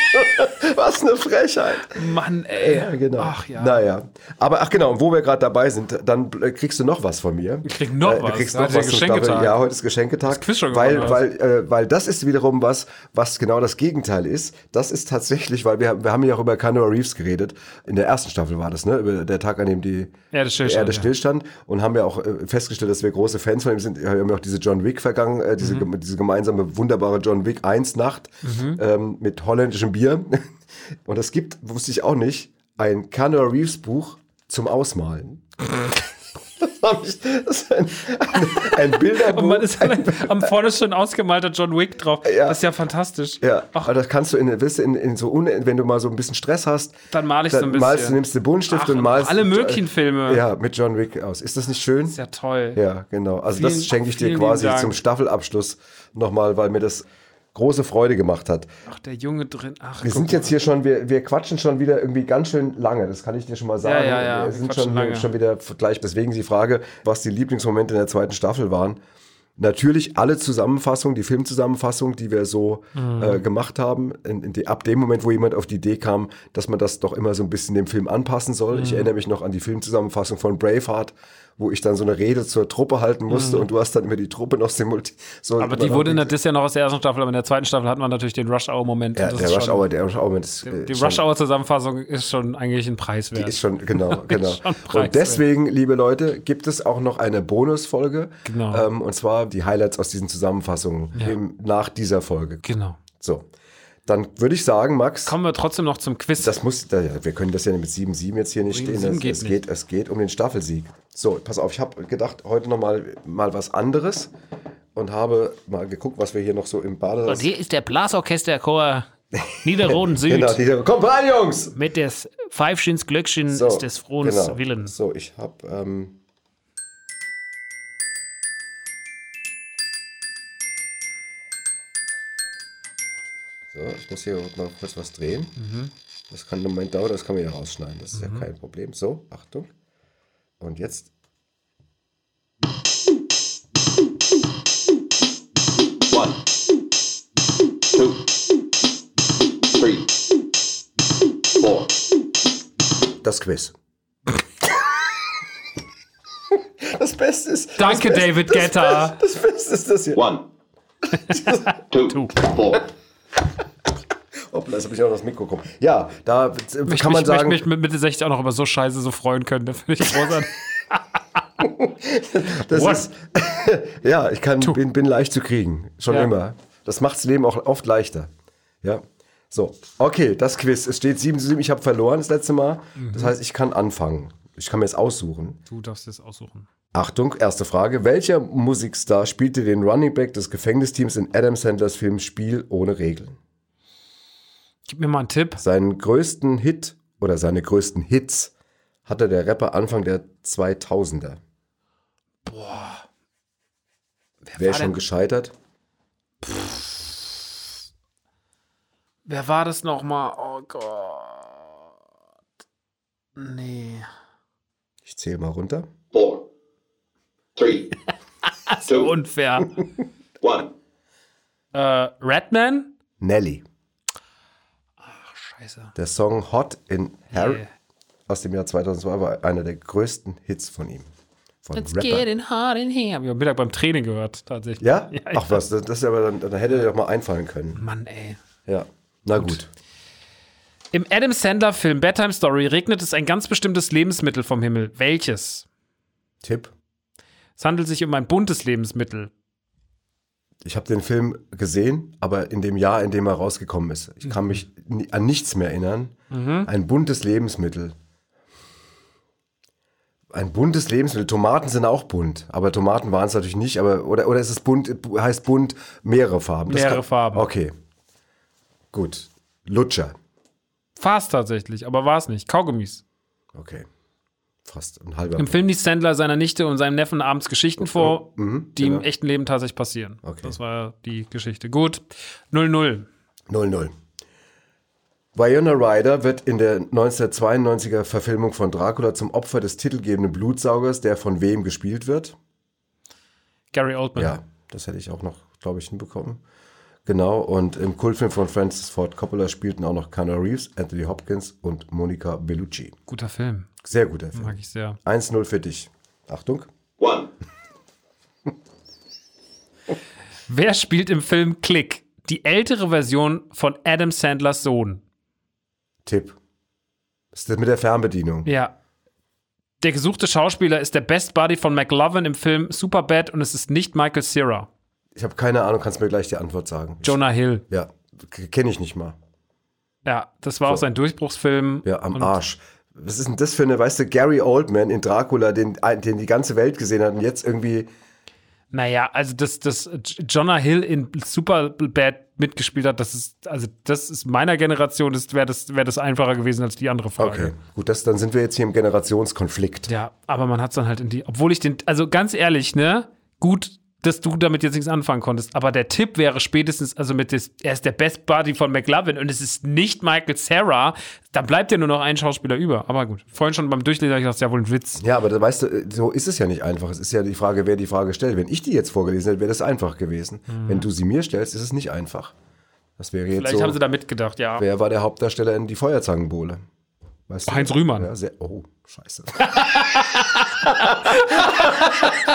Was eine Frechheit. Mann, ey. Ja, genau. Ach ja. Naja. Aber ach genau, wo wir gerade dabei sind, dann kriegst du noch was von mir. Ich krieg noch äh, was. Kriegst noch was Geschenketag. Ja, heute ist Geschenketag. Das Quiz schon weil, weil, äh, weil das ist wiederum was, was genau das Gegenteil ist. Das ist tatsächlich, weil wir, wir haben ja auch über Canoa Reeves geredet. In der ersten Staffel war das, ne? Über der Tag, an dem die Erde stillstand. Erde stillstand. Ja. Und haben ja auch äh, festgestellt, dass wir große Fans von ihm sind. Wir haben ja auch diese John Wick vergangen, äh, diese, mhm. diese gemeinsame wunderbare John Wick 1 Nacht mhm. ähm, mit holländischem Bier. Und es gibt, wusste ich auch nicht, ein Canoa Reeves Buch zum Ausmalen. das ist ein, ein, ein Bilderbuch. Und man ist ein, am vorne schon ausgemalter John Wick drauf. Ja. Das ist ja fantastisch. Ja, Ach. aber das kannst du in, weißt du, in, in so wenn du mal so ein bisschen Stress hast, dann mal ich so ein bisschen. Malst, du nimmst den Buntstift Ach, und malst alle möglichen Filme. Ja, mit John Wick aus. Ist das nicht schön? Das ist ja toll. Ja, genau. Also vielen, das schenke ich dir quasi zum Staffelabschluss nochmal, weil mir das große Freude gemacht hat. Ach, der Junge drin. Ach, wir sind jetzt hier schon, wir, wir quatschen schon wieder irgendwie ganz schön lange, das kann ich dir schon mal sagen. Ja, ja, ja, wir sind schon, schon wieder gleich, deswegen die Frage, was die Lieblingsmomente in der zweiten Staffel waren. Natürlich alle Zusammenfassungen, die Filmzusammenfassung, die wir so mhm. äh, gemacht haben, in, in die, ab dem Moment, wo jemand auf die Idee kam, dass man das doch immer so ein bisschen dem Film anpassen soll. Mhm. Ich erinnere mich noch an die Filmzusammenfassung von Braveheart, wo ich dann so eine Rede zur Truppe halten musste mhm. und du hast dann immer die Truppe noch simultiert. So aber die wurde in der, das ja noch aus der ersten Staffel, aber in der zweiten Staffel hat man natürlich den Rush-Hour-Moment. Ja, der Rush-Hour, der Rush-Hour-Moment ist. Die, die Rush-Hour-Zusammenfassung ist schon eigentlich ein Preis wert. Die ist schon, genau, genau. schon und deswegen, liebe Leute, gibt es auch noch eine Bonusfolge. Genau. Ähm, und zwar die Highlights aus diesen Zusammenfassungen ja. nach dieser Folge. Genau. So. Dann würde ich sagen, Max. Kommen wir trotzdem noch zum Quiz. Das muss, wir können das ja mit 7-7 jetzt hier nicht stehen. Das, geht es, nicht. Geht, es geht um den Staffelsieg. So, pass auf, ich habe gedacht, heute noch mal, mal was anderes und habe mal geguckt, was wir hier noch so im Bade. Und hier ist der Blasorchesterchor Niederroden Süd. genau, Nieder Komm rein, Jungs! Mit des Pfeifchens Glöckchen so, ist des Frohens genau. Willen. So, ich habe. Ähm, So, ich muss hier mal kurz was drehen. Mhm. Das kann einen Moment dauern, das kann man ja rausschneiden. Das ist mhm. ja kein Problem. So, Achtung. Und jetzt. One, two, three, four. Das Quiz. Das Beste ist. Danke, Beste, David Guetta. Das, das Beste ist das hier. One, two, two. four. Hoppla, das habe ich auch das Mikro gekommen. Ja, da kann man mich, sagen. Ich mich mit Mitte 60 auch noch über so Scheiße so freuen können. Das finde ich großartig. das What? ist, ja, ich kann, bin, bin leicht zu kriegen. Schon ja. immer. Das macht das Leben auch oft leichter. Ja. So, okay, das Quiz. Es steht 7 zu 7. Ich habe verloren das letzte Mal. Mhm. Das heißt, ich kann anfangen. Ich kann mir jetzt aussuchen. Du darfst es aussuchen. Achtung, erste Frage. Welcher Musikstar spielte den Running Back des Gefängnisteams in Adam Sandlers Film Spiel ohne Regeln? Gib mir mal einen Tipp. Seinen größten Hit oder seine größten Hits hatte der Rapper Anfang der 2000er. Boah. Wer, Wer schon denn? gescheitert? Pff. Wer war das nochmal? Oh Gott. Nee. Ich zähle mal runter. Four. Three. so unfair. One. Äh, Redman? Nelly. Scheiße. Der Song Hot in Harry yeah. aus dem Jahr 2002 war einer der größten Hits von ihm. Von It's Rapper. getting hot in here. Hab ich am Mittag beim Training gehört, tatsächlich. Ja? ja Ach was, das, das aber dann, dann hätte dir doch mal einfallen können. Mann, ey. Ja, na gut. gut. Im Adam Sandler-Film Bedtime Story regnet es ein ganz bestimmtes Lebensmittel vom Himmel. Welches? Tipp. Es handelt sich um ein buntes Lebensmittel ich habe den Film gesehen, aber in dem Jahr, in dem er rausgekommen ist. Ich kann mich an nichts mehr erinnern. Mhm. Ein buntes Lebensmittel. Ein buntes Lebensmittel. Tomaten sind auch bunt, aber Tomaten waren es natürlich nicht. Aber oder oder ist es bunt? Heißt bunt mehrere Farben? Das mehrere kann, Farben. Okay, gut. Lutscher. Fast tatsächlich, aber war es nicht. Kaugummis. Okay fast ein halber. Im Film liest Sandler seiner Nichte und seinem Neffen abends Geschichten vor, mhm, die genau. im echten Leben tatsächlich passieren. Okay. Das war die Geschichte. Gut. 0-0. 0-0. Viola Ryder wird in der 1992er Verfilmung von Dracula zum Opfer des titelgebenden Blutsaugers, der von wem gespielt wird? Gary Oldman. Ja, das hätte ich auch noch, glaube ich, hinbekommen. Genau, und im Kultfilm von Francis Ford Coppola spielten auch noch Keanu Reeves, Anthony Hopkins und Monica Bellucci. Guter Film. Sehr guter Film. Mag ich sehr. 1-0 für dich. Achtung. One. Wer spielt im Film Click? Die ältere Version von Adam Sandlers Sohn. Tipp. ist das mit der Fernbedienung? Ja. Der gesuchte Schauspieler ist der Best Buddy von McLovin im Film Superbad und es ist nicht Michael Cera. Ich habe keine Ahnung, kannst mir gleich die Antwort sagen. Jonah Hill. Ja, kenne ich nicht mal. Ja, das war so. auch sein Durchbruchsfilm. Ja, am Arsch. Was ist denn das für eine, weißt du, Gary Oldman in Dracula, den, den die ganze Welt gesehen hat und jetzt irgendwie naja, also dass das Jonah Hill in Superbad mitgespielt hat, das ist, also das ist meiner Generation, das wäre das, wär das einfacher gewesen als die andere Frage. Okay, gut, das, dann sind wir jetzt hier im Generationskonflikt. Ja, aber man hat es dann halt in die, obwohl ich den, also ganz ehrlich, ne, gut, dass du damit jetzt nichts anfangen konntest. Aber der Tipp wäre spätestens, also mit des, er ist der Best Buddy von McLovin und es ist nicht Michael Sarah, dann bleibt ja nur noch ein Schauspieler über. Aber gut, vorhin schon beim Durchlesen habe ich gedacht, ja wohl ein Witz. Ja, aber weißt du, so ist es ja nicht einfach. Es ist ja die Frage, wer die Frage stellt. Wenn ich die jetzt vorgelesen hätte, wäre das einfach gewesen. Mhm. Wenn du sie mir stellst, ist es nicht einfach. Das wäre jetzt Vielleicht so, haben sie da mitgedacht, ja. Wer war der Hauptdarsteller in Die Feuerzangenbowle? Weißt du? Heinz Rühmann. Ja, sehr, oh, scheiße.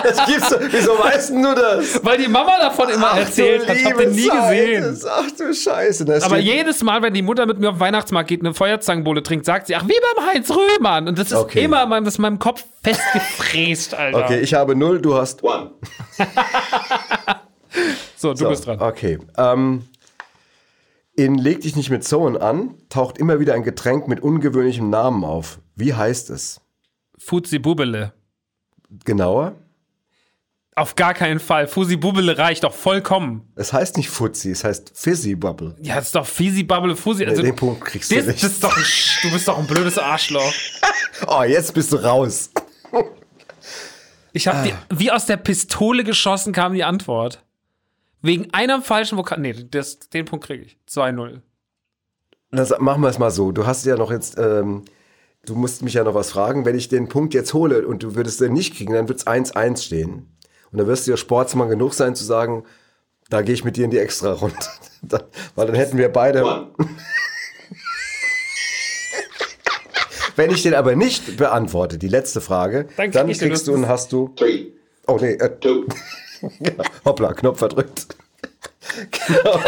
das gibt's Wieso weißt du das? Weil die Mama davon immer ach, erzählt hat. Ich hab den nie Zeit. gesehen. Ach du Scheiße. Das Aber jedes Mal, wenn die Mutter mit mir auf den Weihnachtsmarkt geht, eine Feuerzangenbowle trinkt, sagt sie, ach, wie beim Heinz Rühmann. Und das ist okay. immer das ist in meinem Kopf festgefräst, Alter. Okay, ich habe null, du hast. One. so, du so, bist dran. Okay. Ähm, in Leg dich nicht mit Zoen an taucht immer wieder ein Getränk mit ungewöhnlichem Namen auf. Wie heißt es? Fuzzi Bubele. Genauer? Auf gar keinen Fall. Fuzzi Bubble reicht doch vollkommen. Es heißt nicht Fuzzi, es heißt Fizzy Bubble. Ja, es ist doch Fizzy Bubble Fuzzi. Also, den Punkt kriegst du nicht. Ist doch, du bist doch ein blödes Arschloch. oh, jetzt bist du raus. ich habe ah. wie aus der Pistole geschossen kam die Antwort. Wegen einem falschen Vokal. Nee, das, den Punkt kriege ich. 2-0. Machen wir es mal so. Du hast ja noch jetzt, ähm, du musst mich ja noch was fragen. Wenn ich den Punkt jetzt hole und du würdest den nicht kriegen, dann wird es 1-1 stehen. Und dann wirst du ja Sportsmann genug sein zu sagen, da gehe ich mit dir in die Extra-Runde. Weil dann hätten wir beide. Wenn ich den aber nicht beantworte, die letzte Frage, dann, dann kriegst du und hast du. Three. Oh nee. Äh, two. Hoppla, Knopf verdrückt. Genau.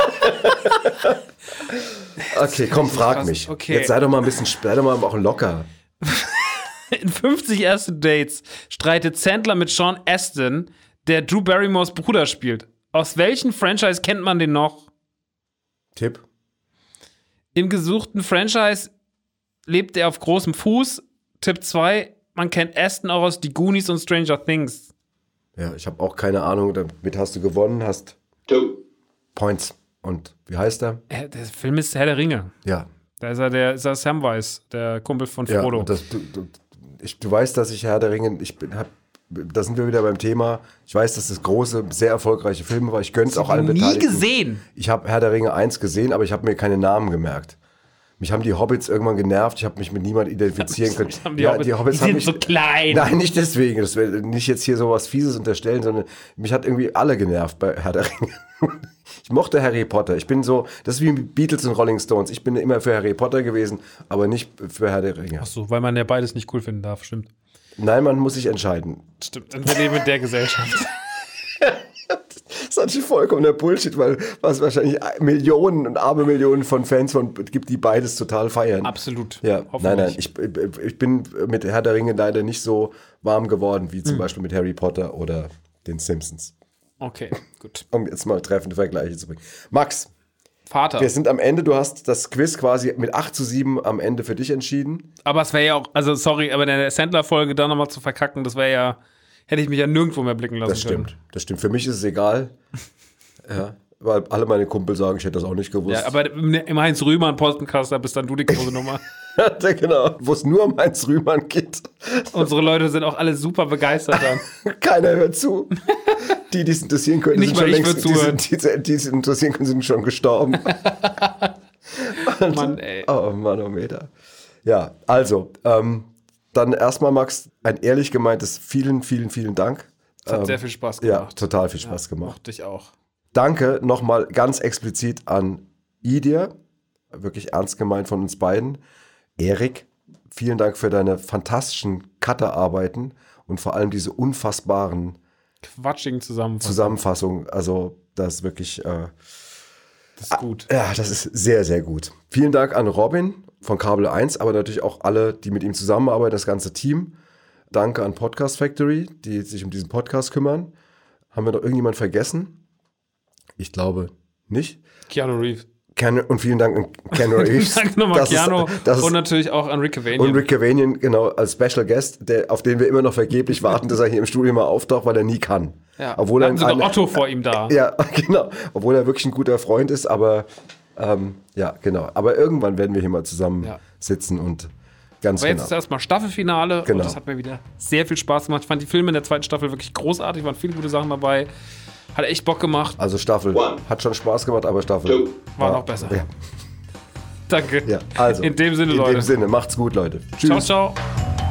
okay, komm, frag mich. Okay. Jetzt sei doch mal ein bisschen, sei doch mal auch locker. In 50 ersten Dates streitet Sandler mit Sean Aston, der Drew Barrymores Bruder spielt. Aus welchem Franchise kennt man den noch? Tipp. Im gesuchten Franchise lebt er auf großem Fuß. Tipp 2, man kennt Aston auch aus Die Goonies und Stranger Things. Ja, ich habe auch keine Ahnung. Damit hast du gewonnen, hast Two. Points. Und wie heißt er? Der Film ist Herr der Ringe. Ja. Da ist er der, ist er Samwise, der Kumpel von Frodo. Ja, das, du, du, ich, du weißt, dass ich Herr der Ringe, ich bin, hab, da sind wir wieder beim Thema. Ich weiß, dass das große, sehr erfolgreiche Filme war. Ich gönne es auch allen nie gesehen. Ich habe Herr der Ringe 1 gesehen, aber ich habe mir keine Namen gemerkt. Mich haben die Hobbits irgendwann genervt. Ich habe mich mit niemandem identifizieren können. Die, ja, Hobbits, die Hobbits die sind mich, so klein. Nein, nicht deswegen. Das will nicht jetzt hier so was Fieses unterstellen, sondern mich hat irgendwie alle genervt bei Herr der Ringe. Ich mochte Harry Potter. Ich bin so, das ist wie Beatles und Rolling Stones. Ich bin immer für Harry Potter gewesen, aber nicht für Herr der Ringe. Ach so, weil man ja beides nicht cool finden darf, stimmt. Nein, man muss sich entscheiden. Stimmt, und wir leben in der Gesellschaft. Das ist natürlich vollkommener Bullshit, weil es wahrscheinlich Millionen und arme Millionen von Fans von gibt, die beides total feiern. Absolut. Ja, nein, nein. Ich, ich bin mit Herr der Ringe leider nicht so warm geworden wie zum mhm. Beispiel mit Harry Potter oder den Simpsons. Okay, gut. Um jetzt mal treffende Vergleiche zu bringen. Max. Vater. Wir sind am Ende, du hast das Quiz quasi mit 8 zu 7 am Ende für dich entschieden. Aber es wäre ja auch, also sorry, aber in der Sandler-Folge da nochmal zu verkacken, das wäre ja hätte ich mich ja nirgendwo mehr blicken lassen Das stimmt, können. das stimmt. Für mich ist es egal. ja, weil alle meine Kumpel sagen, ich hätte das auch nicht gewusst. Ja, aber im Heinz Rühmann da bist dann du die große Nummer. genau, wo es nur um Heinz Rühmann geht. Unsere Leute sind auch alle super begeistert dann. Keiner hört zu. Die, die es interessieren können, nicht sind schon längst, die, sind, die, die es interessieren können, sind schon gestorben. Und, Mann, ey. Oh, Manometer. Ja, also, ähm, dann erstmal, Max, ein ehrlich gemeintes vielen, vielen, vielen Dank. Es hat ähm, sehr viel Spaß gemacht. Ja, total viel Spaß ja, gemacht. Mochte ich auch. danke nochmal ganz explizit an Idir, wirklich ernst gemeint von uns beiden. Erik, vielen Dank für deine fantastischen Cutterarbeiten und vor allem diese unfassbaren quatschigen Zusammenfassungen. Zusammenfassung. Also, das ist wirklich. Äh, das ist gut. Ja, das ist sehr, sehr gut. Vielen Dank an Robin von Kabel 1, aber natürlich auch alle, die mit ihm zusammenarbeiten, das ganze Team. Danke an Podcast Factory, die sich um diesen Podcast kümmern. Haben wir noch irgendjemand vergessen? Ich glaube nicht. Keanu Reeves. Und vielen Dank an Ken Reeves. Danke nochmal, Keanu. Ist, und natürlich auch an Rick Cavanian. Und Rick Cavanian, genau, als Special Guest, der, auf den wir immer noch vergeblich warten, dass er hier im Studio mal auftaucht, weil er nie kann. Ja, obwohl er sogar Otto vor ihm da. Ja, genau. Obwohl er wirklich ein guter Freund ist, aber ähm, ja, genau. Aber irgendwann werden wir hier mal zusammen ja. sitzen und ganz Aber jetzt genau. ist erstmal Staffelfinale genau. und das hat mir wieder sehr viel Spaß gemacht. Ich fand die Filme in der zweiten Staffel wirklich großartig, waren viele gute Sachen dabei. Hat echt Bock gemacht. Also Staffel One. hat schon Spaß gemacht, aber Staffel Two. war noch besser. Ja. Danke. Ja, also. In dem Sinne, in Leute. In dem Sinne, macht's gut, Leute. Tschüss. Ciao, ciao.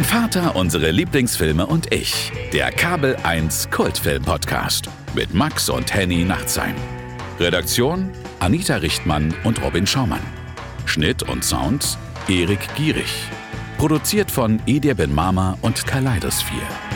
Mein Vater, unsere Lieblingsfilme und ich. Der Kabel 1 Kultfilm Podcast mit Max und Henny Nachtsheim. Redaktion Anita Richtmann und Robin Schaumann. Schnitt und Sound Erik Gierig. Produziert von Edir Ben Mama und Kaleidosphere.